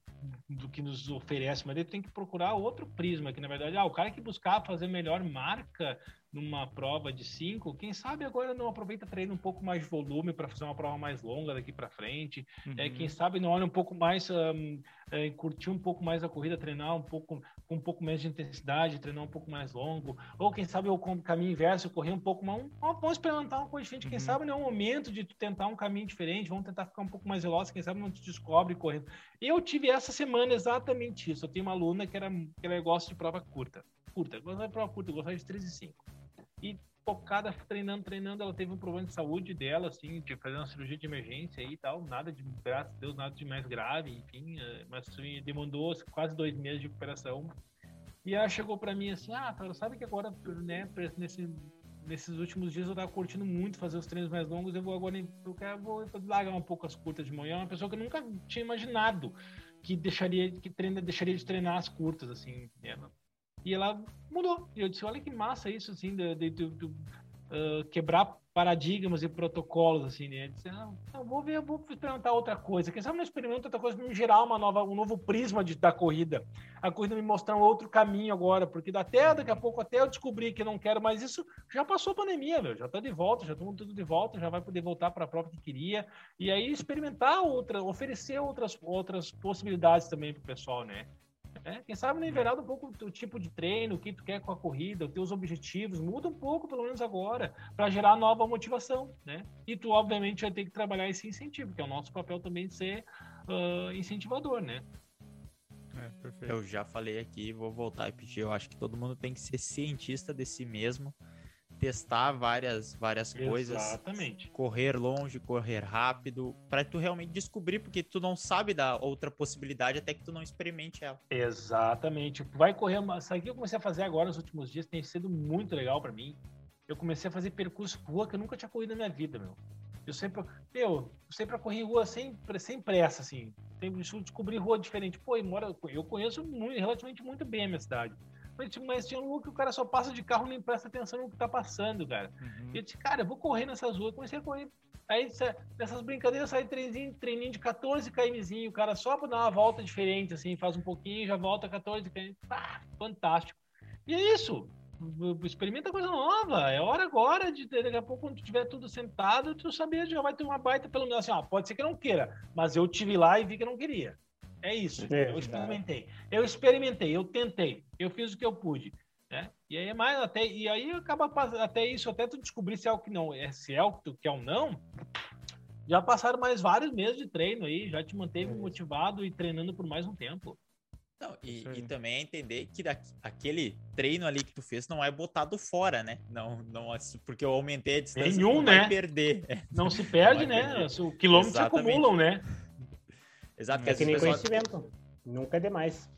do que nos oferece, mas ele tem que procurar outro prisma, que na verdade, ah, o cara que buscar fazer melhor marca numa prova de 5, quem sabe agora não aproveita treino um pouco mais de volume para fazer uma prova mais longa daqui para frente. Uhum. É, quem sabe não olha um pouco mais, um, é, curtir um pouco mais a corrida, treinar um pouco com um pouco menos de intensidade, treinar um pouco mais longo. Ou quem sabe o caminho inverso, correr um pouco mais. vamos experimentar uma coisa diferente. Uhum. Quem sabe não é o momento de tentar um caminho diferente, vamos tentar ficar um pouco mais veloz, quem sabe não te descobre correndo. Eu tive essa semana exatamente isso. Eu tenho uma aluna que era que ela gosta de prova curta. Curta, gosta de prova curta, gosta de 3 e 5 e focada, treinando, treinando, ela teve um problema de saúde dela, assim, de fazer uma cirurgia de emergência e tal, nada de, graças a Deus, nada de mais grave, enfim, eh, mas demandou quase dois meses de recuperação. E ela chegou para mim assim, ah, cara, sabe que agora, né, nesse, nesses últimos dias eu tava curtindo muito fazer os treinos mais longos, eu vou agora, eu quero, vou largar um pouco as curtas de manhã, uma pessoa que eu nunca tinha imaginado que deixaria, que treina, deixaria de treinar as curtas, assim, ela e ela mudou. E eu disse, olha que massa isso, assim, de, de, de, de uh, quebrar paradigmas e protocolos, assim, né? Eu disse, ah, não, vou ver, vou experimentar outra coisa. Quem sabe não experimento outra coisa, me gerar uma nova, um novo prisma de, da corrida. A corrida me mostrar um outro caminho agora, porque até daqui a pouco, até eu descobrir que não quero mais isso, já passou a pandemia, meu, já tá de volta, já estamos tudo de volta, já vai poder voltar para a própria que queria. E aí experimentar outra, oferecer outras, outras possibilidades também para o pessoal, né? É, quem sabe nivelar um pouco o tipo de treino, o que tu quer com a corrida, os teus objetivos, muda um pouco, pelo menos agora, para gerar nova motivação, né? E tu, obviamente, vai ter que trabalhar esse incentivo, que é o nosso papel também de ser uh, incentivador, né? É, eu já falei aqui, vou voltar e pedir. Eu acho que todo mundo tem que ser cientista de si mesmo testar várias, várias coisas. Exatamente. Correr longe, correr rápido, para tu realmente descobrir, porque tu não sabe da outra possibilidade até que tu não experimente ela. Exatamente. Vai correr, isso aqui eu comecei a fazer agora nos últimos dias, tem sido muito legal para mim. Eu comecei a fazer percurso rua que eu nunca tinha corrido na minha vida, meu. Eu sempre, meu, eu sempre corri rua sem, sem pressa, assim. Sempre descobri rua diferente. Pô, eu conheço muito, relativamente muito bem a minha cidade. Mas, mas tinha um que o cara só passa de carro e nem presta atenção no que tá passando, cara. Uhum. E eu disse, cara, eu vou correr nessas ruas. Comecei a correr. Aí, nessas brincadeiras, sai treininho, treininho de 14 kmzinho, o cara só pra dar uma volta diferente, assim, faz um pouquinho, já volta 14 km. Ah, fantástico. E é isso. Experimenta coisa nova. É hora agora de daqui a pouco, quando tiver tudo sentado, tu saber já vai ter uma baita, pelo menos assim, ó, pode ser que não queira, mas eu tive lá e vi que não queria. É isso. É, eu experimentei. Eu experimentei, eu tentei, eu fiz o que eu pude. Né? E aí é mais até e aí acaba até isso até tu descobrir se é o que não é se é o que tu quer ou não. Já passaram mais vários meses de treino aí, já te manteve é motivado e treinando por mais um tempo. Não, e, e, também é entender que aquele treino ali que tu fez não é botado fora, né? Não, não porque eu aumentei a distância, Nenhum, não né? perder. Não se perde, não né? O quilômetro se acumulam, né? Exato. É que nem pessoal... conhecimento. Nunca é demais.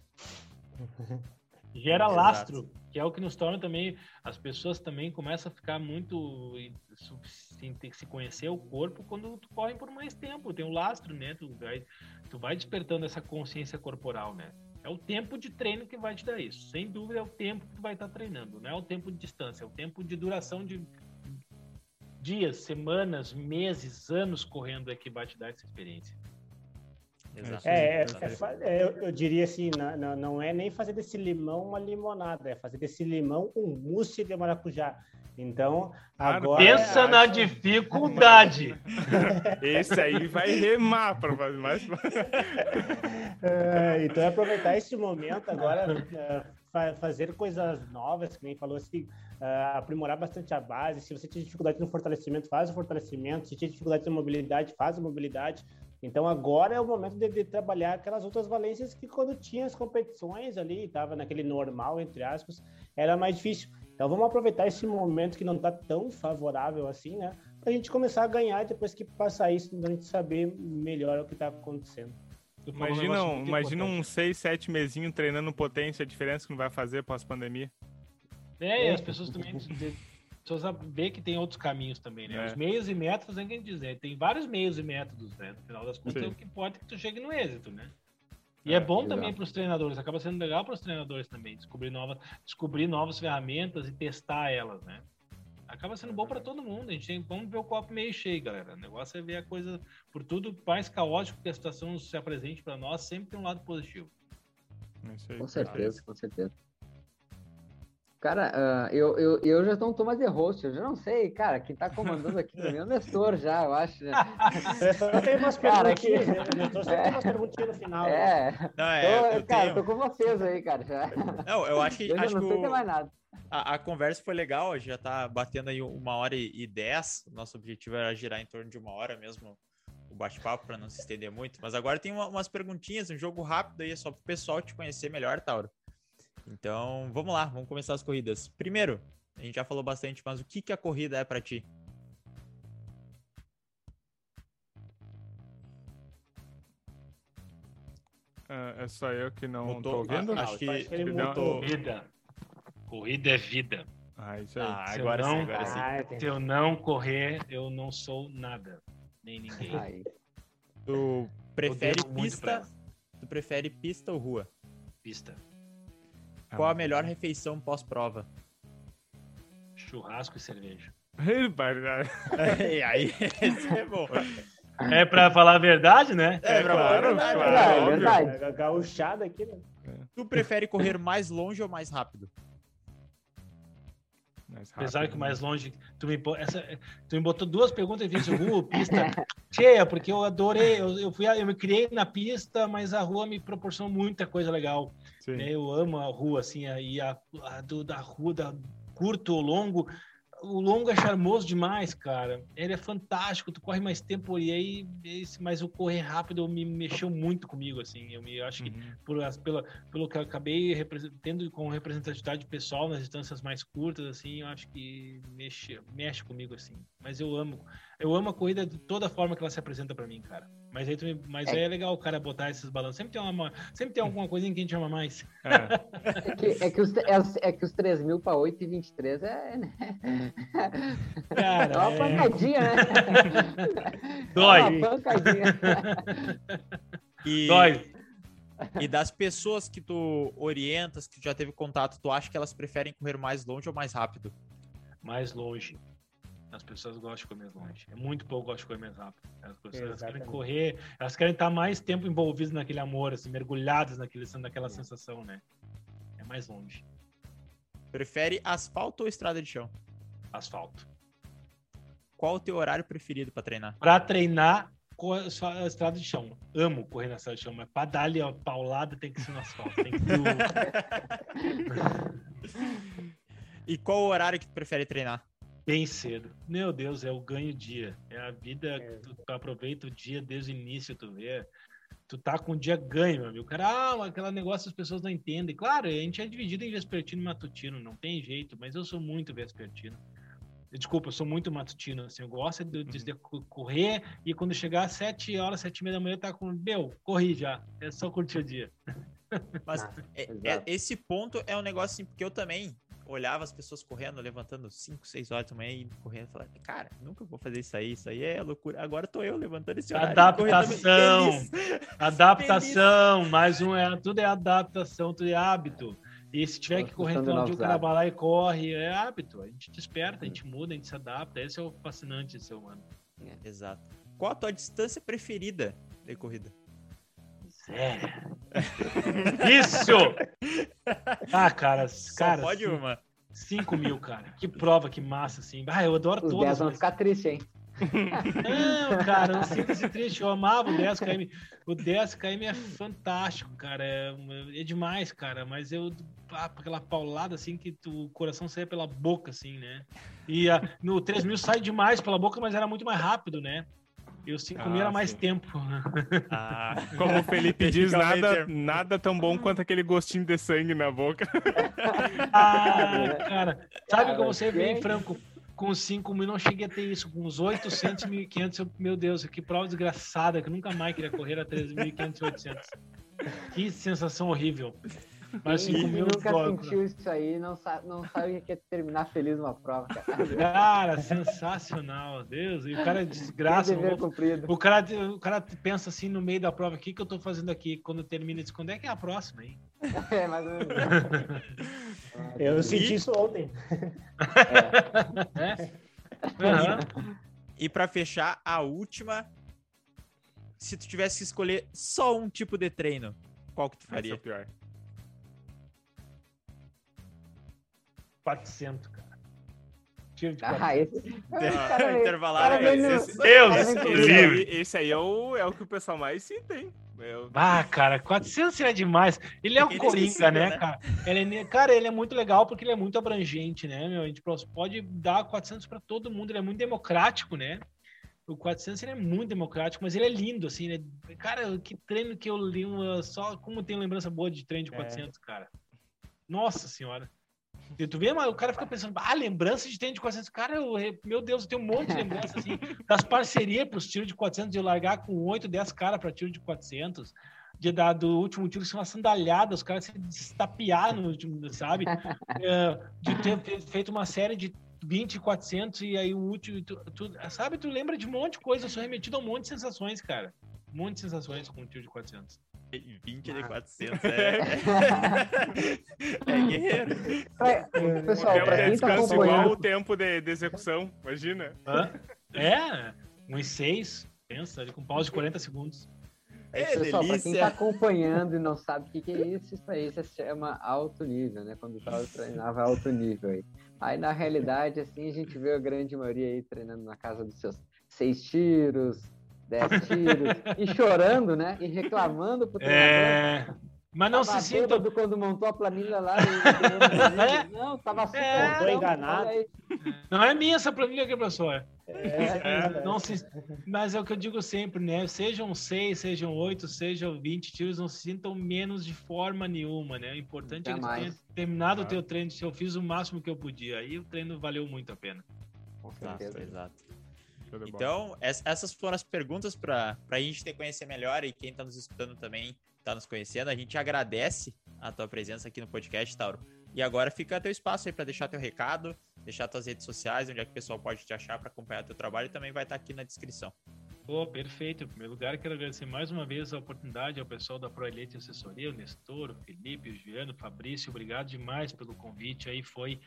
Gera lastro, que é o que nos torna também. As pessoas também começam a ficar muito. Sem ter que se conhecer o corpo quando tu corre por mais tempo. Tem o um lastro, né? Tu vai, tu vai despertando essa consciência corporal, né? É o tempo de treino que vai te dar isso. Sem dúvida, é o tempo que tu vai estar treinando. Não é o tempo de distância, é o tempo de duração de dias, semanas, meses, anos correndo é que vai te dar essa experiência. É, é, é, eu, eu, diria assim, não, não é nem fazer desse limão uma limonada, é fazer desse limão um mousse de maracujá. Então, agora. Pensa na dificuldade. Esse aí vai remar para fazer mais. é, então, é aproveitar esse momento agora, é, fazer coisas novas, que nem falou assim, uh, aprimorar bastante a base. Se você tem dificuldade no fortalecimento, faz o fortalecimento. Se tem dificuldade na mobilidade, faz a mobilidade. Então agora é o momento de, de, trabalhar aquelas outras valências que quando tinha as competições ali, estava naquele normal, entre aspas, era mais difícil. Então vamos aproveitar esse momento que não está tão favorável assim, né? Para a gente começar a ganhar depois que passar isso, para a gente saber melhor o que está acontecendo. Imagina, um, imagina uns 6, 7 mesinhos treinando potência, a diferença que não vai fazer pós-pandemia. É, e as pessoas também pessoas ver que tem outros caminhos também, né? É. Os meios e métodos, é quem dizer, tem vários meios e métodos, né? No final das contas, Sim. o que importa é que tu chegue no êxito, né? E é, é bom também para os treinadores, acaba sendo legal para os treinadores também, descobrir novas, descobrir novas ferramentas e testar elas, né? Acaba sendo bom para todo mundo. A gente tem, vamos ver o copo meio cheio, galera. O negócio é ver a coisa, por tudo mais caótico que a situação se apresente para nós, sempre tem um lado positivo. É com certeza, com certeza. Cara, uh, eu, eu, eu já não tô mais de host, eu já não sei, cara, quem tá comandando aqui também é o Nestor já, eu acho. Né? tem umas perguntinhas, né? Nestor sempre tem umas perguntinhas no final. É, né? não, é tô, cara, tenho... tô com vocês aí, cara, já. Não, eu acho que... Eu acho não sei que mais nada. A, a, conversa foi legal, já tá batendo aí uma hora e, e dez, nosso objetivo era girar em torno de uma hora mesmo, o bate-papo para não se estender muito, mas agora tem uma, umas perguntinhas, um jogo rápido aí, só pro pessoal te conhecer melhor, Tauro. Então, vamos lá, vamos começar as corridas. Primeiro, a gente já falou bastante, mas o que, que a corrida é para ti? É, é só eu que não mutou. tô ouvindo? Ah, acho que, acho que ele mutou. Corrida. Corrida é vida. Ah, isso aí. Ah, se agora, não, sim, agora sim. Ah, se eu não correr, eu não sou nada. Nem ninguém. Ai. Tu prefere pista? Tu prefere pista ou rua? Pista. Qual a melhor refeição pós-prova? Churrasco e cerveja. e aí, esse é bom. É pra falar a verdade, né? É, pra falar a verdade. Claro, é verdade. É, aqui, né? Tu prefere correr mais longe ou mais rápido? Mais rápido, Apesar que né? mais longe, tu me, essa, tu me botou duas perguntas e disse rua, pista. Cheia, porque eu adorei, eu, eu, fui, eu me criei na pista, mas a rua me proporcionou muita coisa legal. Né? Eu amo a rua, assim, e a, a do, da rua, da curto ou longo, o longo é charmoso demais, cara. Ele é fantástico, tu corre mais tempo e aí, esse, mas o correr rápido me mexeu muito comigo, assim. Eu me acho que uhum. por, pelo, pelo que eu acabei tendo com representatividade pessoal nas distâncias mais curtas, assim, eu acho que mexe, mexe comigo, assim. Mas eu amo, eu amo a corrida de toda forma que ela se apresenta para mim, cara. Mas aí, me, mas é. aí é legal o cara botar esses balanços. Sempre tem, uma, sempre tem alguma coisa em que a gente ama mais. É, é que, é, que, os, é, é que os 3 mil para 8 e 23 é. Né? Cara, é uma é... pancadinha, né? Dói. É uma pancadinha. E... Dói. E das pessoas que tu orientas, que tu já teve contato, tu acha que elas preferem correr mais longe ou mais rápido? Mais longe. As pessoas gostam de correr mais longe. É muito pouco gostam de correr mais rápido. As pessoas elas querem correr, elas querem estar mais tempo envolvidas naquele amor, assim, mergulhadas naquele, naquela é. sensação, né? É mais longe. Prefere asfalto ou estrada de chão? Asfalto. Qual o teu horário preferido para treinar? Para treinar, a estrada de chão. Amo correr na estrada de chão, mas para dar ali a paulada tem que ser no asfalto. Tem que... e qual o horário que tu prefere treinar? Bem cedo. Meu Deus, é o ganho dia. É a vida, é. Tu, tu aproveita o dia desde o início, tu vê. Tu tá com o dia ganho, meu amigo. Cara, ah, aquele negócio as pessoas não entendem. Claro, a gente é dividido em vespertino e matutino, não tem jeito, mas eu sou muito vespertino. Desculpa, eu sou muito matutino, assim, eu gosto de, de, uhum. correr e quando chegar às sete horas, sete e meia da manhã, tá com, meu, corri já, é só curtir o dia. Mas ah, é, é, esse ponto é um negócio assim, porque eu também, olhava as pessoas correndo, levantando 5, 6 horas da manhã e correndo, e falava, cara, nunca vou fazer isso aí, isso aí é loucura. Agora tô eu levantando esse horário. Adaptação, adaptação, mais um é, tudo é adaptação, tudo é hábito. E se tiver que correr então, um o cara vai lá e corre, é hábito. A gente desperta, a gente muda, a gente se adapta. Esse é o fascinante do ser humano. É, exato. Qual a tua distância preferida de corrida? Sério? Isso! Ah, cara, cara. pode cinco, uma. 5 mil, cara. Que prova, que massa, assim. Ah, eu adoro Os todas. 10 vão mas... ficar tristes, hein? Não, cara, não sinta-se triste. Eu amava o 10 km. O 10 km é fantástico, cara. É, é demais, cara. Mas eu. Ah, aquela paulada assim que tu, o coração saia pela boca, assim, né? E a, no 3 mil sai demais pela boca, mas era muito mais rápido, né? E o 5 mil ah, era mais sim. tempo. Ah, como o Felipe diz, nada, nada tão bom quanto aquele gostinho de sangue na boca. Ah, cara, sabe como você vê, Franco? Com 5 mil não cheguei a ter isso. Com os 800, 1.500, meu Deus, que prova desgraçada, que eu nunca mais queria correr a 13.500 e 800. Que sensação horrível. Mas Quem nunca sentiu isso aí, não sabe, não sabe o que é terminar feliz uma prova, cara. Cara, sensacional, Deus. E o cara desgraça. O, o, cara, o cara pensa assim no meio da prova, o que, que eu tô fazendo aqui? Quando termina, diz, quando é que é a próxima, hein? É, mais ou menos. eu senti isso ontem. É. Uhum. E para fechar, a última. Se tu tivesse que escolher só um tipo de treino, qual que tu faria? Esse é o pior. 400, cara. Tiro de 400. Ah, esse... Ah, intervalar. Esse, esse, esse, aí é o, é o que o pessoal mais cita, hein? Meu ah, cara, 400 é demais. Ele é o Coringa, né, né, cara? Ele é, cara, ele é muito legal porque ele é muito abrangente, né, meu? A gente pode dar 400 para todo mundo, ele é muito democrático, né? O 400 ele é muito democrático, mas ele é lindo, assim, né? Cara, que treino que eu li, só como tenho lembrança boa de treino de 400, é. cara. Nossa senhora. E tu vê, mas o cara fica pensando, ah, lembrança de treino de 400. Cara, eu, meu Deus, eu tenho um monte de lembrança, assim, das parcerias para os tiros de 400, de eu largar com 8, 10 caras para tiro de 400, de dar do último tiro ser uma sandalhada, os caras se destapear no último, sabe? É, de ter feito uma série de 20, 400 e aí o último, tu, tu, sabe? Tu lembra de um monte de coisa, eu sou remetido a um monte de sensações, cara. Um monte de sensações com o tiro de 400. 20 de 400, é. é guerreiro. Pra, pessoal, pra quem tá acompanhando... igual o tempo de, de execução, imagina. Hã? É, uns 6, pensa, ali com pausa de 40 segundos. É, é pessoal, delícia. pra quem tá acompanhando e não sabe o que, que é isso, isso aí se chama alto nível, né? Quando o Paulo treinava alto nível aí. Aí, na realidade, assim, a gente vê a grande maioria aí treinando na casa dos seus seis tiros, 10 tiros, e chorando, né? E reclamando pro treinador. É... Mas não tava se sinta. quando montou a planilha lá. E... é? Não, tava super. É, enganado. Não é minha essa planilha que professor. É, é, não se... Mas é o que eu digo sempre, né? Sejam seis, sejam oito, sejam vinte tiros, não se sintam menos de forma nenhuma, né? O importante Jamais. é que tenha terminado o teu treino. Se eu fiz o máximo que eu podia, aí o treino valeu muito a pena. Com certeza. exato. Então, essas foram as perguntas para a gente te conhecer melhor e quem está nos escutando também está nos conhecendo. A gente agradece a tua presença aqui no podcast, Tauro. E agora fica teu espaço aí para deixar teu recado, deixar tuas redes sociais, onde é que o pessoal pode te achar para acompanhar teu trabalho e também vai estar tá aqui na descrição. Pô, perfeito. Em primeiro lugar, quero agradecer mais uma vez a oportunidade ao pessoal da Proelite Assessoria, o Nestor, o Felipe, o Juliano, o Fabrício. Obrigado demais pelo convite. Aí foi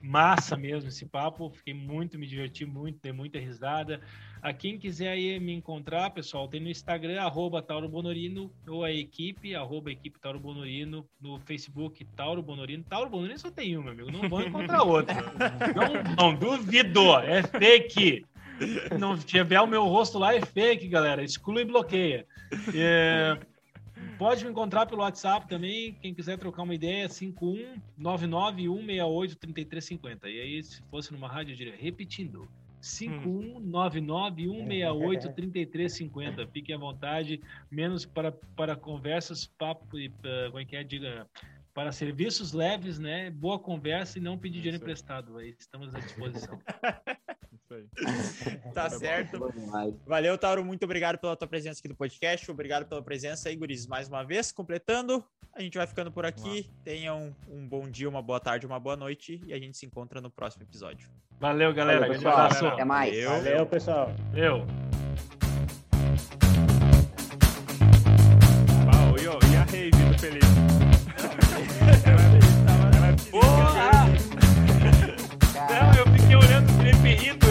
massa mesmo esse papo. Fiquei muito, me diverti muito, dei muita risada. A quem quiser aí me encontrar, pessoal, tem no Instagram, arroba Tauro Bonorino, ou a equipe, arroba equipe Tauro Bonorino, no Facebook, Tauro Bonorino. Tauro Bonorino só tem um, meu amigo. Não vou encontrar outra. não, não duvido. É fake não tiver o meu rosto lá, é fake, galera. Exclui e bloqueia. É, pode me encontrar pelo WhatsApp também. Quem quiser trocar uma ideia, 51991683350. E aí, se fosse numa rádio, eu diria, repetindo. 51991683350. Fiquem à vontade, menos para, para conversas, papo e, uh, como é que é, diga, para serviços leves, né? Boa conversa e não pedir dinheiro emprestado. Aí estamos à disposição. aí. tá certo. Valeu, Tauro. Muito obrigado pela tua presença aqui no podcast. Obrigado pela presença aí, Guris, mais uma vez. Completando, a gente vai ficando por aqui. Tenham um bom dia, uma boa tarde, uma boa noite e a gente se encontra no próximo episódio. Valeu, galera. Valeu, pessoal. abraço. Até mais. Valeu, Valeu pessoal. Eu. e a rave do Felipe? Porra! Não, eu fiquei olhando o Felipe rindo